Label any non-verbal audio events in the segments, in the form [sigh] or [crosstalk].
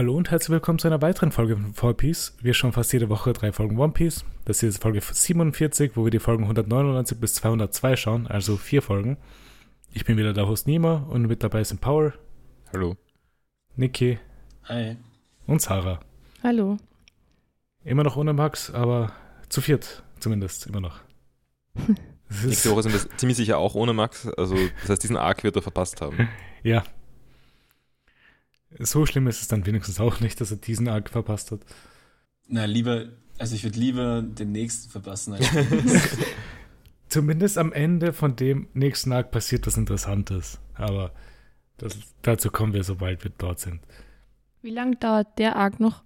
Hallo und herzlich willkommen zu einer weiteren Folge von Four Piece. Wir schauen fast jede Woche drei Folgen One Piece. Das hier ist Folge 47, wo wir die Folgen 199 bis 202 schauen, also vier Folgen. Ich bin wieder der Host Nima und mit dabei sind Paul. Hallo. Niki. Hi. Und Sarah. Hallo. Immer noch ohne Max, aber zu viert zumindest, immer noch. [laughs] Nächste Woche sind wir ziemlich sicher auch ohne Max. Also, das heißt, diesen Arc wird er verpasst haben. [laughs] Ja. So schlimm ist es dann wenigstens auch nicht, dass er diesen Arc verpasst hat. Na, lieber, also ich würde lieber den nächsten verpassen. Als [laughs] Zumindest am Ende von dem nächsten Arc passiert was Interessantes. Aber das, dazu kommen wir, sobald wir dort sind. Wie lange dauert der Arc noch?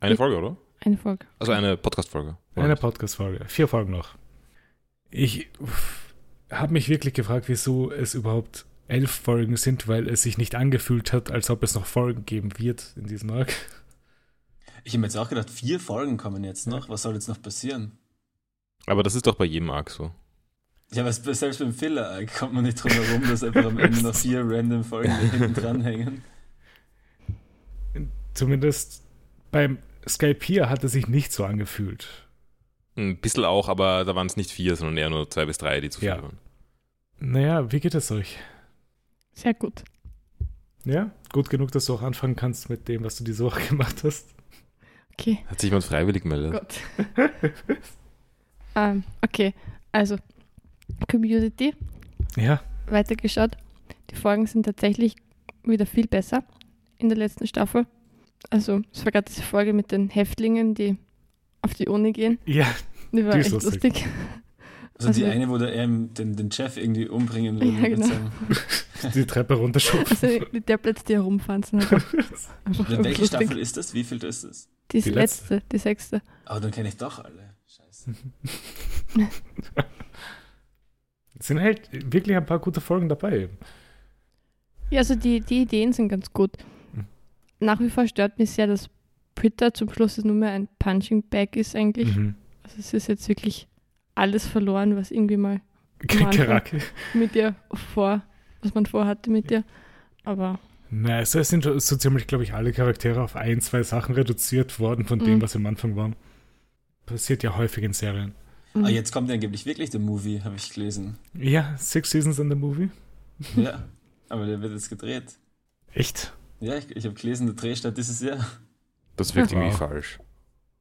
Eine Folge, oder? Eine Folge. Also eine Podcast-Folge. Eine Podcast-Folge. Vier Folgen noch. Ich habe mich wirklich gefragt, wieso es überhaupt elf Folgen sind, weil es sich nicht angefühlt hat, als ob es noch Folgen geben wird in diesem Arc. ich habe mir jetzt auch gedacht, vier Folgen kommen jetzt noch. Was soll jetzt noch passieren? Aber das ist doch bei jedem Arc so. Ja, aber selbst beim Filler-Arc kommt man nicht drum herum, dass einfach am Ende noch vier random Folgen [laughs] hinten dranhängen. Zumindest beim Skype hier hat es sich nicht so angefühlt. Ein bisschen auch, aber da waren es nicht vier, sondern eher nur zwei bis drei, die zu viel Ja. waren. Naja, wie geht es euch? Sehr gut. Ja, gut genug, dass du auch anfangen kannst mit dem, was du diese Woche [laughs] gemacht hast. Okay. Hat sich jemand freiwillig gemeldet? Gott. [laughs] ähm, okay, also Community, Ja, weitergeschaut. Die Folgen sind tatsächlich wieder viel besser in der letzten Staffel. Also, es war gerade diese Folge mit den Häftlingen, die auf die Uni gehen. ja, Die war Die echt lustig. lustig. Also, die Also- eine, wo der ähm, den, den Chef irgendwie umbringen will. Ja, genau. [laughs] die Treppe runterschubsen. Also, die Tablets, die herumfahren, [laughs] welche. Staffel ist das? Wie viel ist das? Die, Die letzte, die sechste. Aber dann kenne ich doch alle. Scheiße. [laughs] Es sind halt wirklich ein paar gute Folgen dabei. Ja, also die, die Ideen sind ganz gut. Mhm. Nach wie vor stört mich sehr, dass Twitter zum Schluss nur mehr ein Punching Bag ist eigentlich. Mhm. Also es ist jetzt wirklich alles verloren, was irgendwie mal mit dir vor, was man vorhatte mit dir. Aber Na, also es sind so ziemlich, glaube ich, alle Charaktere auf ein, zwei Sachen reduziert worden von dem, Mhm. was am Anfang war. Passiert ja häufig in Serien. mm, Ah, jetzt kommt ja angeblich wirklich der Movie, habe ich gelesen. Ja, Six Seasons in the Movie. Ja, aber der wird jetzt gedreht. Echt? Ja, ich, ich habe gelesen, der Drehstart dieses Jahr. Das wirkt irgendwie falsch.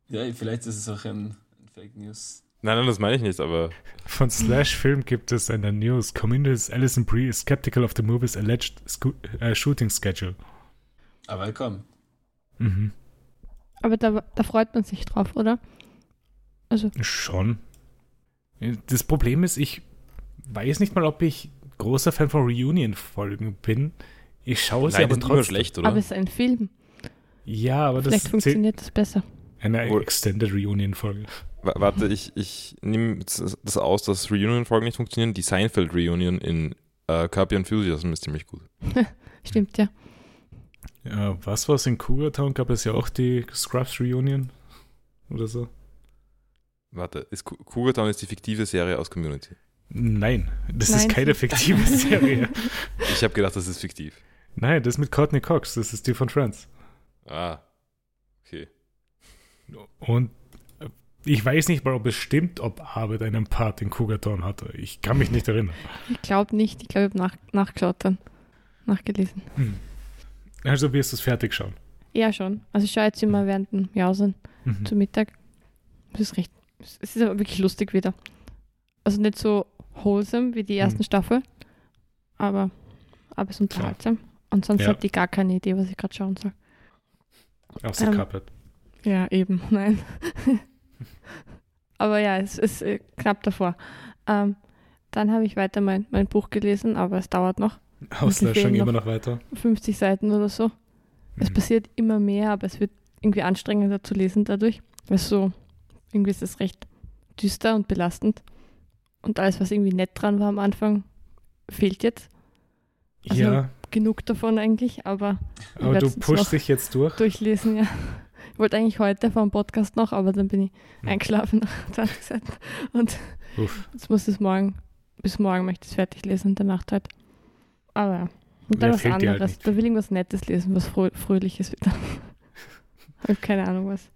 Ja, vielleicht ist es auch ein, ein Fake News. Nein, nein, das meine ich nicht, aber Von Slash Film gibt es in der News, Comedians Alison Brie is skeptical of the movie's alleged äh, shooting schedule. Aber komm. Mhm. aber da, da freut man sich drauf, oder? Also, Schon. Das Problem ist, ich weiß nicht mal, ob ich großer Fan von Reunion-Folgen bin. Ich schaue sie nein, aber trotzdem. schlecht, oder? aber es ist ein Film. Ja, aber das Vielleicht zählt funktioniert das besser. eine Extended Reunion-Folge. Wa- Warte, ich, ich nehme das aus, dass Reunion-Folgen nicht funktionieren. Die Seinfeld-Reunion in äh, Your Enthusiasm ist ziemlich gut. [laughs] Stimmt, ja. Ja, was war's in Cougar Town? Gab es ja auch die Scrubs Reunion oder so? Warte, ist Cou- Cougar Town ist die fiktive Serie aus Community. Nein, das Nein. ist keine fiktive [laughs] Serie. Ich habe gedacht, das ist fiktiv. Nein, das ist mit Courtney Cox, das ist die von Friends. Ah, okay. Und ich weiß nicht mal, ob es stimmt, ob Arbeit einen Part in Cougar Town hatte. Ich kann mich nicht erinnern. Ich glaube nicht. Ich glaube, ich habe nach, nachgeschaut dann. Nachgelesen. Hm. Also wirst du es fertig schauen. Ja, schon. Also ich schaue jetzt immer während dem Jausen Mhm. zu Mittag. Das ist recht. Es ist aber wirklich lustig wieder. Also nicht so wholesome wie die ersten Mhm. Staffel, aber, aber es ist unterhaltsam. Und sonst Ja. hat die gar keine Idee, was ich gerade schauen soll. Außer Ähm, Carpet. Ja, eben, [laughs] nein. Aber ja, es ist äh, knapp davor. Ähm, dann habe ich weiter mein, mein Buch gelesen, aber es dauert noch. [laughs] Auslöschung immer noch- weiter. 50 Seiten oder so. Es Mhm. passiert immer mehr, aber es wird irgendwie anstrengender zu lesen dadurch. Weil so, irgendwie ist es recht düster und belastend. Und alles, was irgendwie nett dran war am Anfang, fehlt jetzt. also- ja, Genug davon eigentlich, aber aber du pushst noch dich jetzt durch. durchlesen, ja. Ich wollte eigentlich heute vor dem Podcast noch, aber dann bin ich Hm. eingeschlafen nach [laughs] 20 Seiten. Und Uff. jetzt muss es morgen, bis morgen möchte ich es fertig lesen in der Nacht halt. Aber ja. Und dann Ja, was halt anderes. nicht da will ich was Nettes lesen, was Frö Fröhliches wieder. [laughs] Hab keine Ahnung was.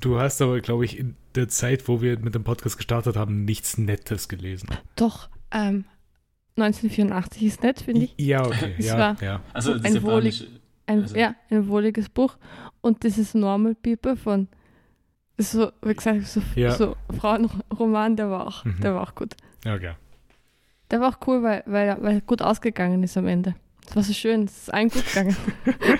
Du hast aber, glaube ich, in der Zeit, wo wir mit dem Podcast gestartet haben, nichts Nettes gelesen. Doch, ähm, 1984 ist nett, finde ich. Ja, okay. [laughs] Es Ja, war- ja. Also Ein wohlig-. Ein, Also- Ja, ein wohliges Buch. Und dieses Normal People von, so, wie gesagt, so, Ja. so Frauenroman, der war auch, Mhm. der war auch gut. Ja, okay. Der war auch cool, weil, weil, er- weil er gut ausgegangen ist am Ende. Es war so schön, es ist allen gut gegangen.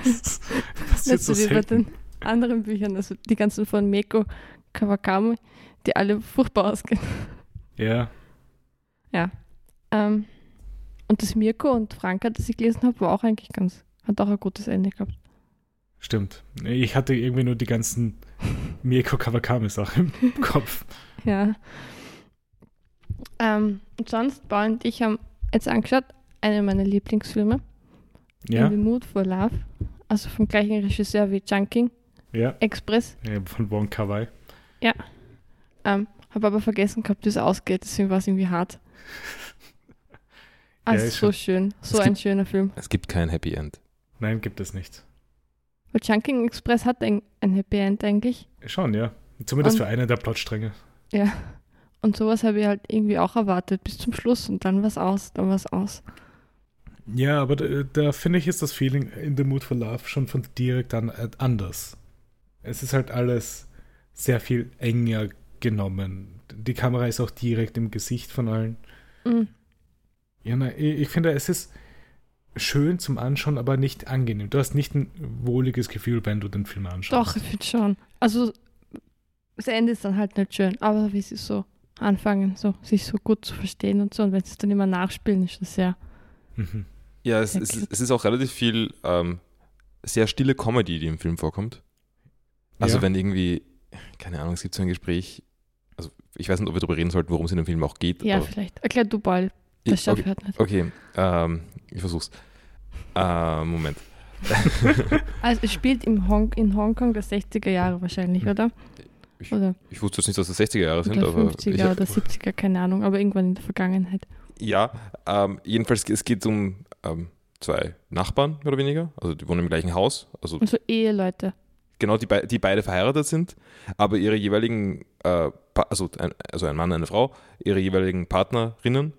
Das [laughs] [laughs] passiert Nicht so wie bei den anderen Büchern, also die ganzen von Meko Kawakami, die alle furchtbar ausgehen. Ja, Ähm, und das Mirko und Franka, das ich gelesen habe, war auch eigentlich ganz, hat auch ein gutes Ende gehabt. stimmt. Ich hatte irgendwie nur die ganzen [laughs] Mieko Kawakami-Sachen im [laughs] Kopf. Ja. Ähm, und sonst, Paul und ich haben jetzt angeschaut, eine meiner Lieblingsfilme, Ja, In the Mood for Love, also vom gleichen Regisseur wie Chunking ja. Express. ja von Wong Kar Wai. Ähm, habe aber vergessen gehabt, wie es ausgeht, deswegen war es irgendwie hart. [laughs] Also ist so schön, so Es ein gibt- schöner Film. Es gibt kein Happy End. Nein, gibt es nicht. Weil Chunking Express hat ein, ein Happy End eigentlich. Schon, ja. Zumindest Und- für einen der Plotstränge. Ja. Und sowas habe ich halt irgendwie auch erwartet bis zum Schluss und dann war es aus, dann war es aus. Ja, aber da, da finde ich, ist das Feeling in The Mood for Love schon von direkt an äh, anders. Es ist halt alles sehr viel enger genommen. Die Kamera ist auch direkt im Gesicht von allen. Mhm. Ja, na, ich, ich finde, es ist schön zum Anschauen, aber nicht angenehm. Du hast nicht ein wohliges Gefühl, wenn du den Film anschaust. Doch, ich finde schon. Also das Ende ist dann halt nicht schön, aber wie sie so anfangen, so sich so gut zu verstehen und so und wenn sie es dann immer nachspielen, ist das sehr. Mhm. Ja, es, es, es ist auch relativ viel ähm, sehr stille Comedy, die im Film vorkommt. Also Ja. wenn irgendwie, keine Ahnung, es gibt so ein Gespräch, also ich weiß nicht, ob wir darüber reden sollten, worum es in dem Film auch geht. Ja, aber- vielleicht. Erklär du Ich- das schaffe okay, ich halt nicht. okay ähm, ich versuch's. Äh, Moment. [laughs] [laughs] Also es spielt im Hong, in Hongkong der 60er Jahre wahrscheinlich, Hm. oder? Ich- Oder, Ich wusste jetzt nicht, dass es 60er Jahre sind, oder aber 50er ich, oder 70er, keine Ahnung, aber irgendwann in der Vergangenheit. ja, ähm, jedenfalls es geht um ähm, zwei Nachbarn, mehr oder weniger. Also die wohnen im gleichen Haus. Also Und so Eheleute. genau, die, die beide verheiratet sind, aber ihre jeweiligen, äh, also, ein, also ein Mann, eine Frau, ihre jeweiligen Partnerinnen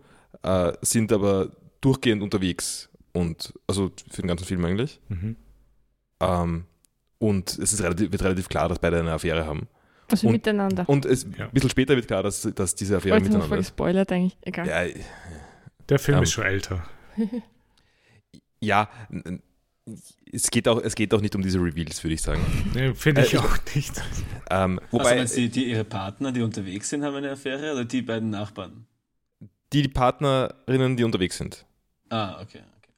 äh, sind aber durchgehend unterwegs und also für den ganzen Film eigentlich. Mhm. Ähm, und es ist relativ, wird relativ klar, dass beide eine Affäre haben. Also Und- miteinander. Und es, Ja. ein bisschen später wird klar, dass, dass diese Affäre noch miteinander voll ist. gespoilert eigentlich. Egal. Ja, Der Film Ähm. ist schon älter. [laughs] ja, es geht, auch, es geht auch nicht um diese Reveals, würde ich sagen. Nee, finde ich Äh, auch nicht. Ähm, Also wobei meinst du, die, die ihre Partner, die unterwegs sind, haben eine Affäre oder die beiden Nachbarn? Die, die Partnerinnen, die unterwegs sind. Ah, okay. okay.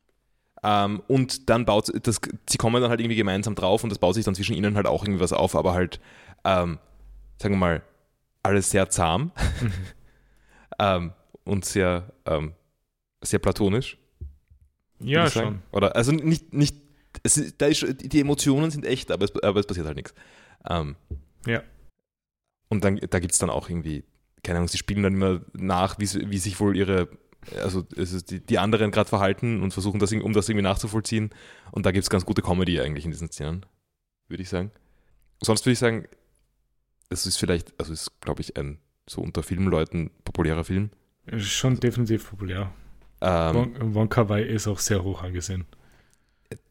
Ähm, und dann baut das, sie kommen dann halt irgendwie gemeinsam drauf und das baut sich dann zwischen ihnen halt auch irgendwie was auf, aber halt, ähm, sagen wir mal, alles sehr zahm Mhm. [laughs] ähm, und sehr, ähm, sehr platonisch. Ja, schon. Oder also nicht, nicht es ist, da ist, die Emotionen sind echt, aber es, aber es passiert halt nichts. Ähm, Ja. Und dann, da gibt es dann auch irgendwie, keine Ahnung, sie spielen dann immer nach, wie, wie sich wohl ihre, also ist die, die anderen gerade verhalten und versuchen, das, um das irgendwie nachzuvollziehen. Und da gibt es ganz gute Comedy eigentlich in diesen Szenen, würde ich sagen. Sonst würde ich sagen, es ist vielleicht, also es ist, glaube ich, ein so unter Filmleuten populärer Film. Schon definitiv populär. Ähm, Kar Wai ist auch sehr hoch angesehen.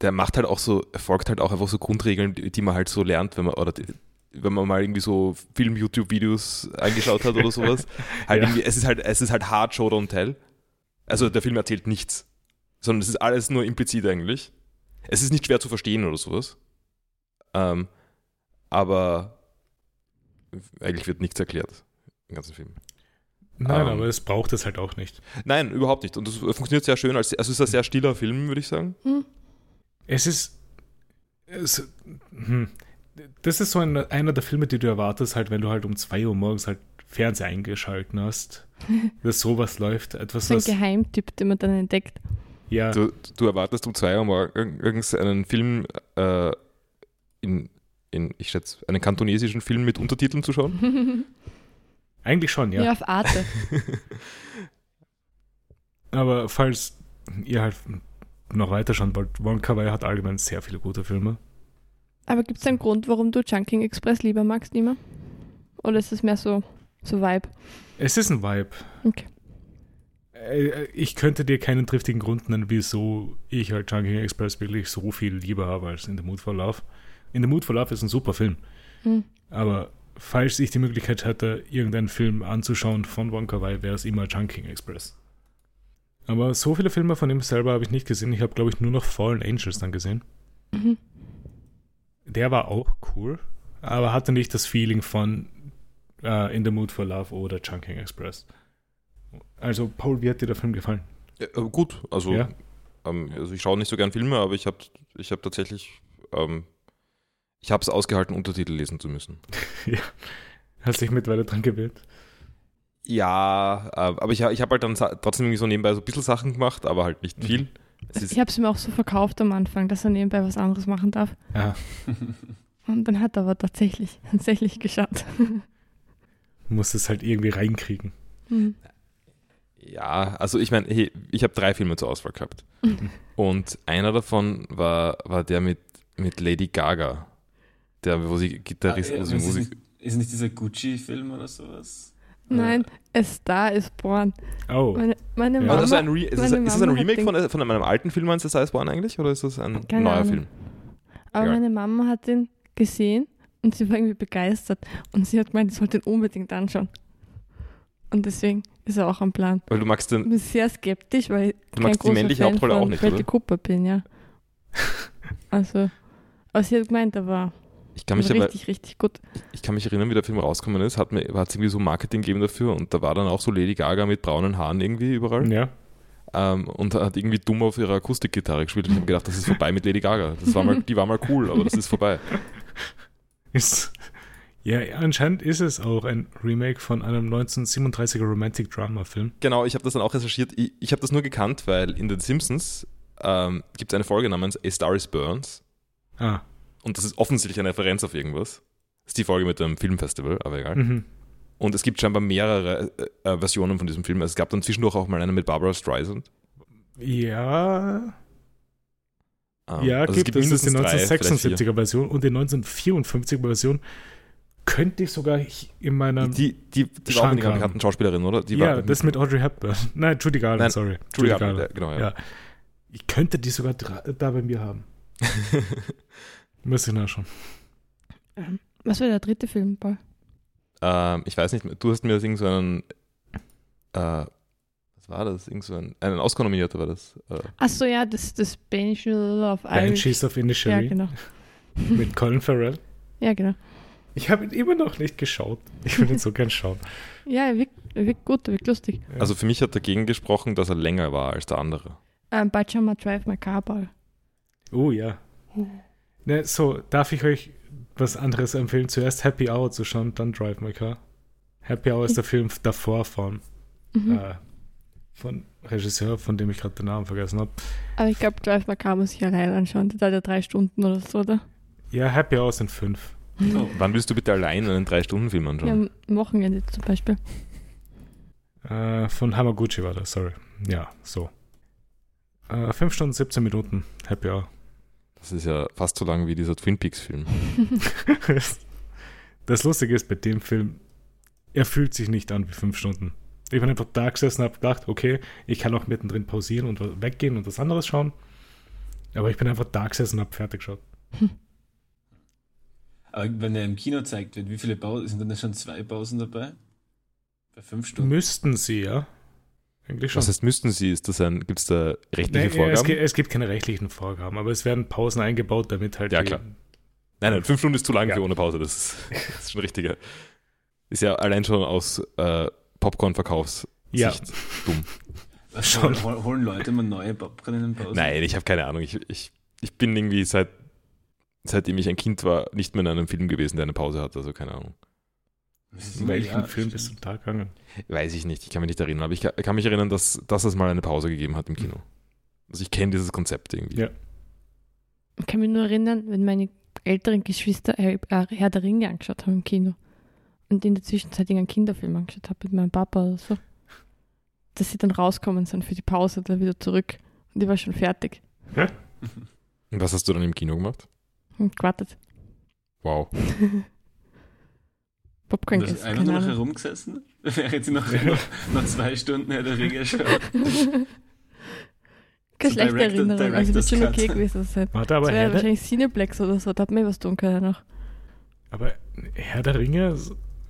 der macht halt auch so, er folgt halt auch einfach so Grundregeln, die, die man halt so lernt, wenn man, oder die, wenn man mal irgendwie so Film-YouTube-Videos angeschaut hat oder sowas. [laughs] Halt Ja. es ist halt, es ist halt hard Show Don't Tell. Also der Film erzählt nichts. Sondern es ist alles nur implizit eigentlich. Es ist nicht schwer zu verstehen oder sowas. Ähm, aber eigentlich wird nichts erklärt im ganzen Film. Nein, Ähm. aber es braucht es halt auch nicht. Nein, überhaupt nicht. Und das funktioniert sehr schön. Als, also es ist ein sehr stiller Film, würde ich sagen. Hm? Es ist. Es, hm, das ist so ein, einer der Filme, die du erwartest, halt, wenn du halt um 2 Uhr morgens halt Fernseher eingeschalten hast. [laughs] dass sowas läuft. Etwas, So ein was. Geheimtipp, den man dann entdeckt. Ja, Du, du erwartest um zwei Uhr morgen irgendeinen Film äh, in, in, ich schätze, einen kantonesischen Film mit Untertiteln zu schauen. [laughs] eigentlich schon, Ja. ja. auf Arte. [laughs] Aber falls ihr halt noch weiter schauen wollt, Wong Kar Wai hat allgemein sehr viele gute Filme. Aber gibt es einen Grund, warum du Chunking Express lieber magst, Nima? Oder ist es mehr so, so Vibe? Es ist ein Vibe. Okay. Äh, Ich könnte dir keinen triftigen Grund nennen, wieso ich halt Chunking Express wirklich so viel lieber habe als In the Mood for Love. In the Mood for Love ist ein super Film. Hm. Aber falls ich die Möglichkeit hätte, irgendeinen Film anzuschauen von Wonka Wai, wäre es immer Chunking Express. Aber so viele Filme von ihm selber habe ich nicht gesehen. Ich habe, glaube ich, nur noch Fallen Angels dann gesehen. Mhm. Der war auch cool, aber hatte nicht das Feeling von äh, In the Mood for Love oder Chunking Express. Also, Paul, wie hat dir der Film gefallen? Ja, äh, gut, also, Ja. ähm, also ich schaue nicht so gern Filme, aber ich habe ich hab tatsächlich, ähm, ich habe es ausgehalten, Untertitel lesen zu müssen. [laughs] Hast dich mittlerweile dran gewöhnt? Ja, äh, aber ich, ich habe halt dann trotzdem irgendwie so nebenbei so ein bisschen Sachen gemacht, aber halt nicht viel. Ist, Ich habe es mir auch so verkauft am Anfang, dass er nebenbei was anderes machen darf. Ja. [laughs] Und dann hat er aber tatsächlich, [laughs] tatsächlich geschaut. Muss es halt irgendwie reinkriegen. Mhm. ja, also ich meine, hey, ich habe drei Filme zur Auswahl gehabt. [laughs] Und einer davon war, war der mit, mit Lady Gaga. Der, wo sie Gitarrist, Ah, wo ja, sie ist, nicht, ist nicht dieser Gucci-Film oder sowas? Nein, A Star is Born. Oh, Meine, meine Ja. Das ist, ein Re ist, das, ist das ein Remake von, von einem alten Film, meinst du, Size One eigentlich? Oder ist das ein Keine neuer Ahnung. Film? aber egal. meine Mama hat den gesehen und sie war irgendwie begeistert. Und sie hat gemeint, ich sollte ihn unbedingt anschauen. Und deswegen ist er auch am Plan. Weil du magst Ich den, bin sehr skeptisch, weil ich Du kein magst die großer männliche Fan Hauptrolle auch von nicht, Bradley oder? Cooper bin, ja. [laughs] Also, aber sie hat gemeint, er war ich kann mich aber, richtig, richtig gut. ich kann mich erinnern, wie der Film rausgekommen ist, hat mir, hat es irgendwie so Marketing gegeben dafür und da war dann auch so Lady Gaga mit braunen Haaren irgendwie überall ja. ähm, und hat irgendwie dumm auf ihrer Akustikgitarre gespielt und ich habe gedacht, das ist vorbei mit Lady Gaga. Das war mal, die war mal cool, aber das ist vorbei. Ist, ja, anscheinend ist es auch ein Remake von einem 1937er Romantic Drama Film. Genau, ich habe das dann auch recherchiert. Ich, ich habe das nur gekannt, weil in den Simpsons ähm, gibt es eine Folge namens A Star is Burns Ah, und das ist offensichtlich eine Referenz auf irgendwas. Das ist die Folge mit dem Filmfestival, aber egal. mhm. Und es gibt scheinbar mehrere äh, äh, Versionen von diesem Film. Also es gab dann zwischendurch auch mal eine mit Barbara Streisand. Ja, Ähm, ja, also gibt, es. Das ist die mindestens drei, vielleicht vier. 1976er Version und die 1954er Version könnte ich sogar in meiner. Die, die, die war auch einer bekannten Schauspielerin, oder? Die ja, war, das mit Audrey Hepburn. [laughs] Nein, Judy Garland, Nein, sorry. Julie Garland, ja, genau, ja. Ja. Ich könnte die sogar da bei mir haben. [laughs] Müsste ich nachschauen. Ähm, Was war der dritte Film, Paul? ähm, ich weiß nicht, du hast mir das irgend so einen, äh, was war das? Irgend so ein, einen Oscar-Nominierter war das. Äh, Achso, ja, das, das Banshee of Irish. Banshees of Ja, Inisherin genau. [laughs] mit Colin Farrell. Ja, genau. Ich habe ihn immer noch nicht geschaut. Ich will ihn so gern schauen. [laughs] Ja, er wirkt, er wirkt gut, er wirkt lustig. Ja. Also für mich hat dagegen gesprochen, dass er länger war als der andere. Ähm, Bajama Drive My Car, Paul. Oh ja. Ne, so, darf ich euch was anderes empfehlen? Zuerst Happy Hour zu schauen, dann Drive My Car. Happy Hour ist der Film davor von, Mhm. äh, von Regisseur, von dem ich gerade den Namen vergessen habe. Aber ich glaube, Drive My Car muss ich allein anschauen. Der hat ja drei Stunden oder so, oder? Ja, Happy Hour sind fünf. Oh. Wann willst du bitte allein einen Drei-Stunden-Film Ja, anschauen? am Wochenende zum Beispiel. Äh, von Hamaguchi war das, sorry. Ja, so. Äh, 5 Stunden 17 Minuten, Happy Hour. Das ist ja fast so lang wie dieser Twin Peaks-Film. [laughs] das Lustige ist bei dem Film, er fühlt sich nicht an wie 5 Stunden. Ich bin einfach da gesessen und habe gedacht, okay, ich kann auch mittendrin pausieren und weggehen und was anderes schauen. Aber ich bin einfach da gesessen und habe fertig geschaut. [laughs] Aber wenn er im Kino zeigt wird, wie viele Pausen, sind dann schon zwei Pausen dabei? Bei fünf Stunden? Müssten sie, ja. Eigentlich schon. Was heißt, müssten sie? Ist das ein, gibt es da rechtliche Nee, es, Vorgaben? gibt, es gibt keine rechtlichen Vorgaben, aber es werden Pausen eingebaut, damit halt Ja, die- klar. Nein, nein, fünf Stunden ist zu lang Ja. für ohne Pause. Das ist, das ist schon richtiger. Ist ja allein schon aus äh, Popcorn-Verkaufssicht Ja. dumm. Was, schon. holen, holen- holen Leute immer neue Popcorn in den Pausen? Nein, ich habe keine Ahnung. Ich, ich, ich bin irgendwie seit, seitdem ich ein Kind war, nicht mehr in einem Film gewesen, der eine Pause hat. Also keine Ahnung. In welchen ja, Film bist du da gegangen? Weiß ich nicht, ich kann mich nicht erinnern. Aber ich kann, kann mich erinnern, dass, dass es mal eine Pause gegeben hat im Kino. Also ich kenne dieses Konzept irgendwie. Ja. Ich kann mich nur erinnern, wenn meine älteren Geschwister Harry- äh, Herr der Ringe angeschaut haben im Kino und in der Zwischenzeit einen Kinderfilm angeschaut habe mit meinem Papa oder so, dass sie dann rauskommen sind für die Pause dann wieder zurück und ich war schon fertig Und was hast du dann im Kino gemacht? und gewartet. Wow. [laughs] Popcorn keine nur noch Ahnung. herumgesessen, [laughs] während sie noch, noch, noch zwei Stunden Herr der Ringe schaut. [laughs] Keine So schlechte Director- Erinnerung. Also wird schon okay gewesen sein. Warte, Das aber wäre Herr, der, wahrscheinlich Cineplex oder so, da hat man eh was tun können noch. aber Herr der Ringe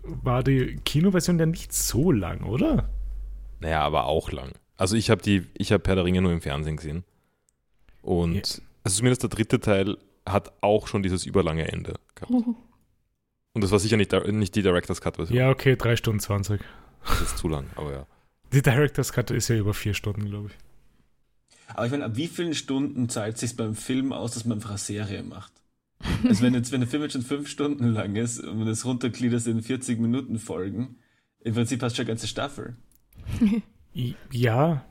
war die Kinoversion ja nicht so lang, oder? Naja, aber auch lang. Also ich habe die, ich habe Herr der Ringe nur im Fernsehen gesehen. Und Ja. also zumindest der dritte Teil hat auch schon dieses überlange Ende gehabt. [laughs] Und das war sicher nicht, nicht die Director's Cut Version. Ja, okay, 3 Stunden 20. Das ist zu lang, aber ja. Die Director's Cut ist ja über 4 Stunden, glaube ich. Aber ich meine, ab wie vielen Stunden zahlt sich beim Film aus, dass man einfach eine Serie macht? Also wenn jetzt, wenn der Film jetzt schon fünf Stunden lang ist und man das runtergliedert in 40 Minuten Folgen, im Prinzip hast du schon eine ganze Staffel. Ja,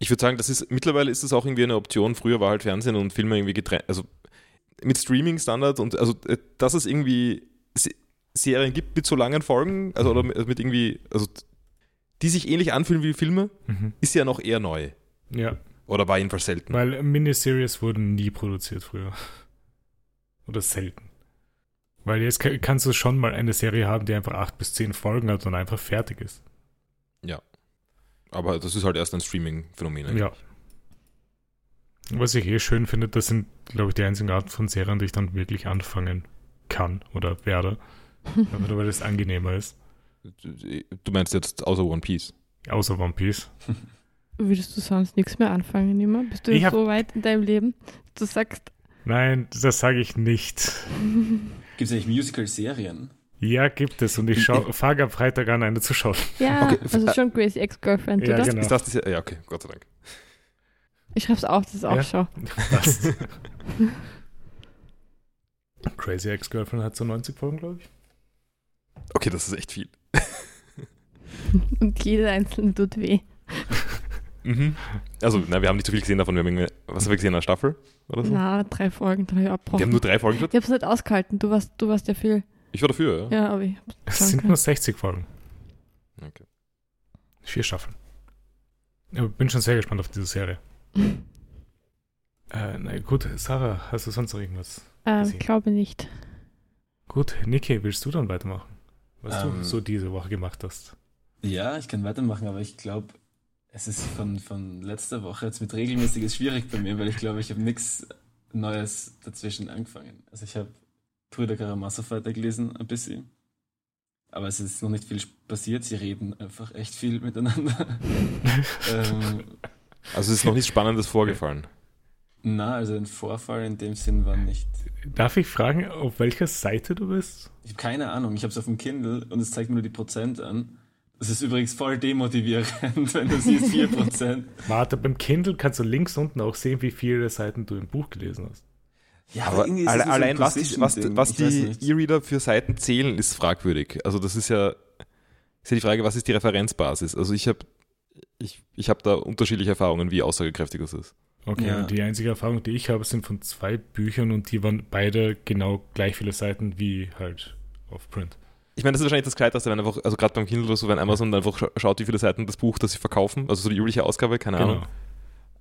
Ich würde sagen, das ist mittlerweile ist das auch irgendwie eine Option. Früher war halt Fernsehen und Filme irgendwie getrennt. Also mit Streaming-Standard und also äh, dass es irgendwie Serien gibt mit so langen Folgen, also oder mit mit irgendwie, also die sich ähnlich anfühlen wie Filme, mhm. ist ja noch eher neu. ja. Oder war jedenfalls selten. Weil Miniseries wurden nie produziert früher. [laughs] Oder selten. Weil jetzt ka- kannst du schon mal eine Serie haben, die einfach 8 bis 10 Folgen hat und einfach fertig ist. Aber das ist halt erst ein Streaming-Phänomen. Ja. Was ich eh schön finde, das sind, glaube ich, die einzigen Arten von Serien, die ich dann wirklich anfangen kann oder werde. [laughs] Einfach weil es angenehmer ist. Du meinst jetzt außer One Piece. Außer One Piece. [laughs] Würdest du sonst nichts mehr anfangen, immer? Bist du hab- so weit in deinem Leben, dass du sagst, Nein, das sage ich nicht. [laughs] Gibt es eigentlich Musical-Serien? Ja, gibt es. Und ich fange am Freitag an, eine zu schauen. ja, Okay, also schon Crazy Ex-Girlfriend, Ja, oder? genau. Ist das ja, okay, Gott sei Dank. Ich schreib's auf, das ist auch Ja. schau. Crazy Ex-Girlfriend hat so 90 Folgen, glaube ich. Okay, das ist echt viel. [laughs] Und jede einzelne tut weh. [laughs] Mhm. Also, na, wir haben nicht so viel gesehen davon. Wir haben irgendwie, was haben wir gesehen, eine Staffel oder so? Na, drei Folgen, habe ich Wir haben nur drei Folgen geschaut. ich hab's nicht ausgehalten, du warst, du warst ja viel. Ich war dafür, ja. Ja, aber ich hab's Es sind können. nur 60 Folgen. Okay. Vier Staffeln. Aber bin schon sehr gespannt auf diese Serie. [laughs] Äh, na gut, Sarah, hast du sonst noch irgendwas? Ähm, glaube nicht. Gut, Niki, willst du dann weitermachen? Was du Ähm. so diese Woche gemacht hast. Ja, ich kann weitermachen, aber ich glaube, es ist von, von letzter Woche jetzt mit regelmäßiges schwierig bei mir, weil ich glaube, ich habe nichts Neues dazwischen angefangen. Also ich habe Brüder Karamazov weitergelesen, ein bisschen. Aber es ist noch nicht viel passiert. Sie reden einfach echt viel miteinander. [laughs] ähm, Also, es ist noch nichts Spannendes vorgefallen. Na, also ein Vorfall in dem Sinn war nicht. Darf ich fragen, auf welcher Seite du bist? Ich habe keine Ahnung. Ich habe es auf dem Kindle und es zeigt mir nur die Prozent an. Das ist übrigens voll demotivierend, [laughs] wenn du siehst 4%. Warte, beim Kindle kannst du links unten auch sehen, wie viele Seiten du im Buch gelesen hast. Ja, Aber ist alle, allein, was die, was, was die. E-Reader für Seiten zählen, ist fragwürdig. Also, das ist ja, ist ja die Frage, was ist die Referenzbasis? Also, ich habe ich, ich hab da unterschiedliche Erfahrungen, wie aussagekräftig das ist. Okay, Ja. und die einzige Erfahrung, die ich habe, sind von zwei Büchern und die waren beide genau gleich viele Seiten wie halt auf Print. Ich meine, das ist wahrscheinlich das Gescheiteste, wenn einfach, also gerade beim Kindle oder so, wenn Amazon einfach scha- schaut, wie viele Seiten das Buch, das sie verkaufen, also so die übliche Ausgabe, keine Genau. Ahnung.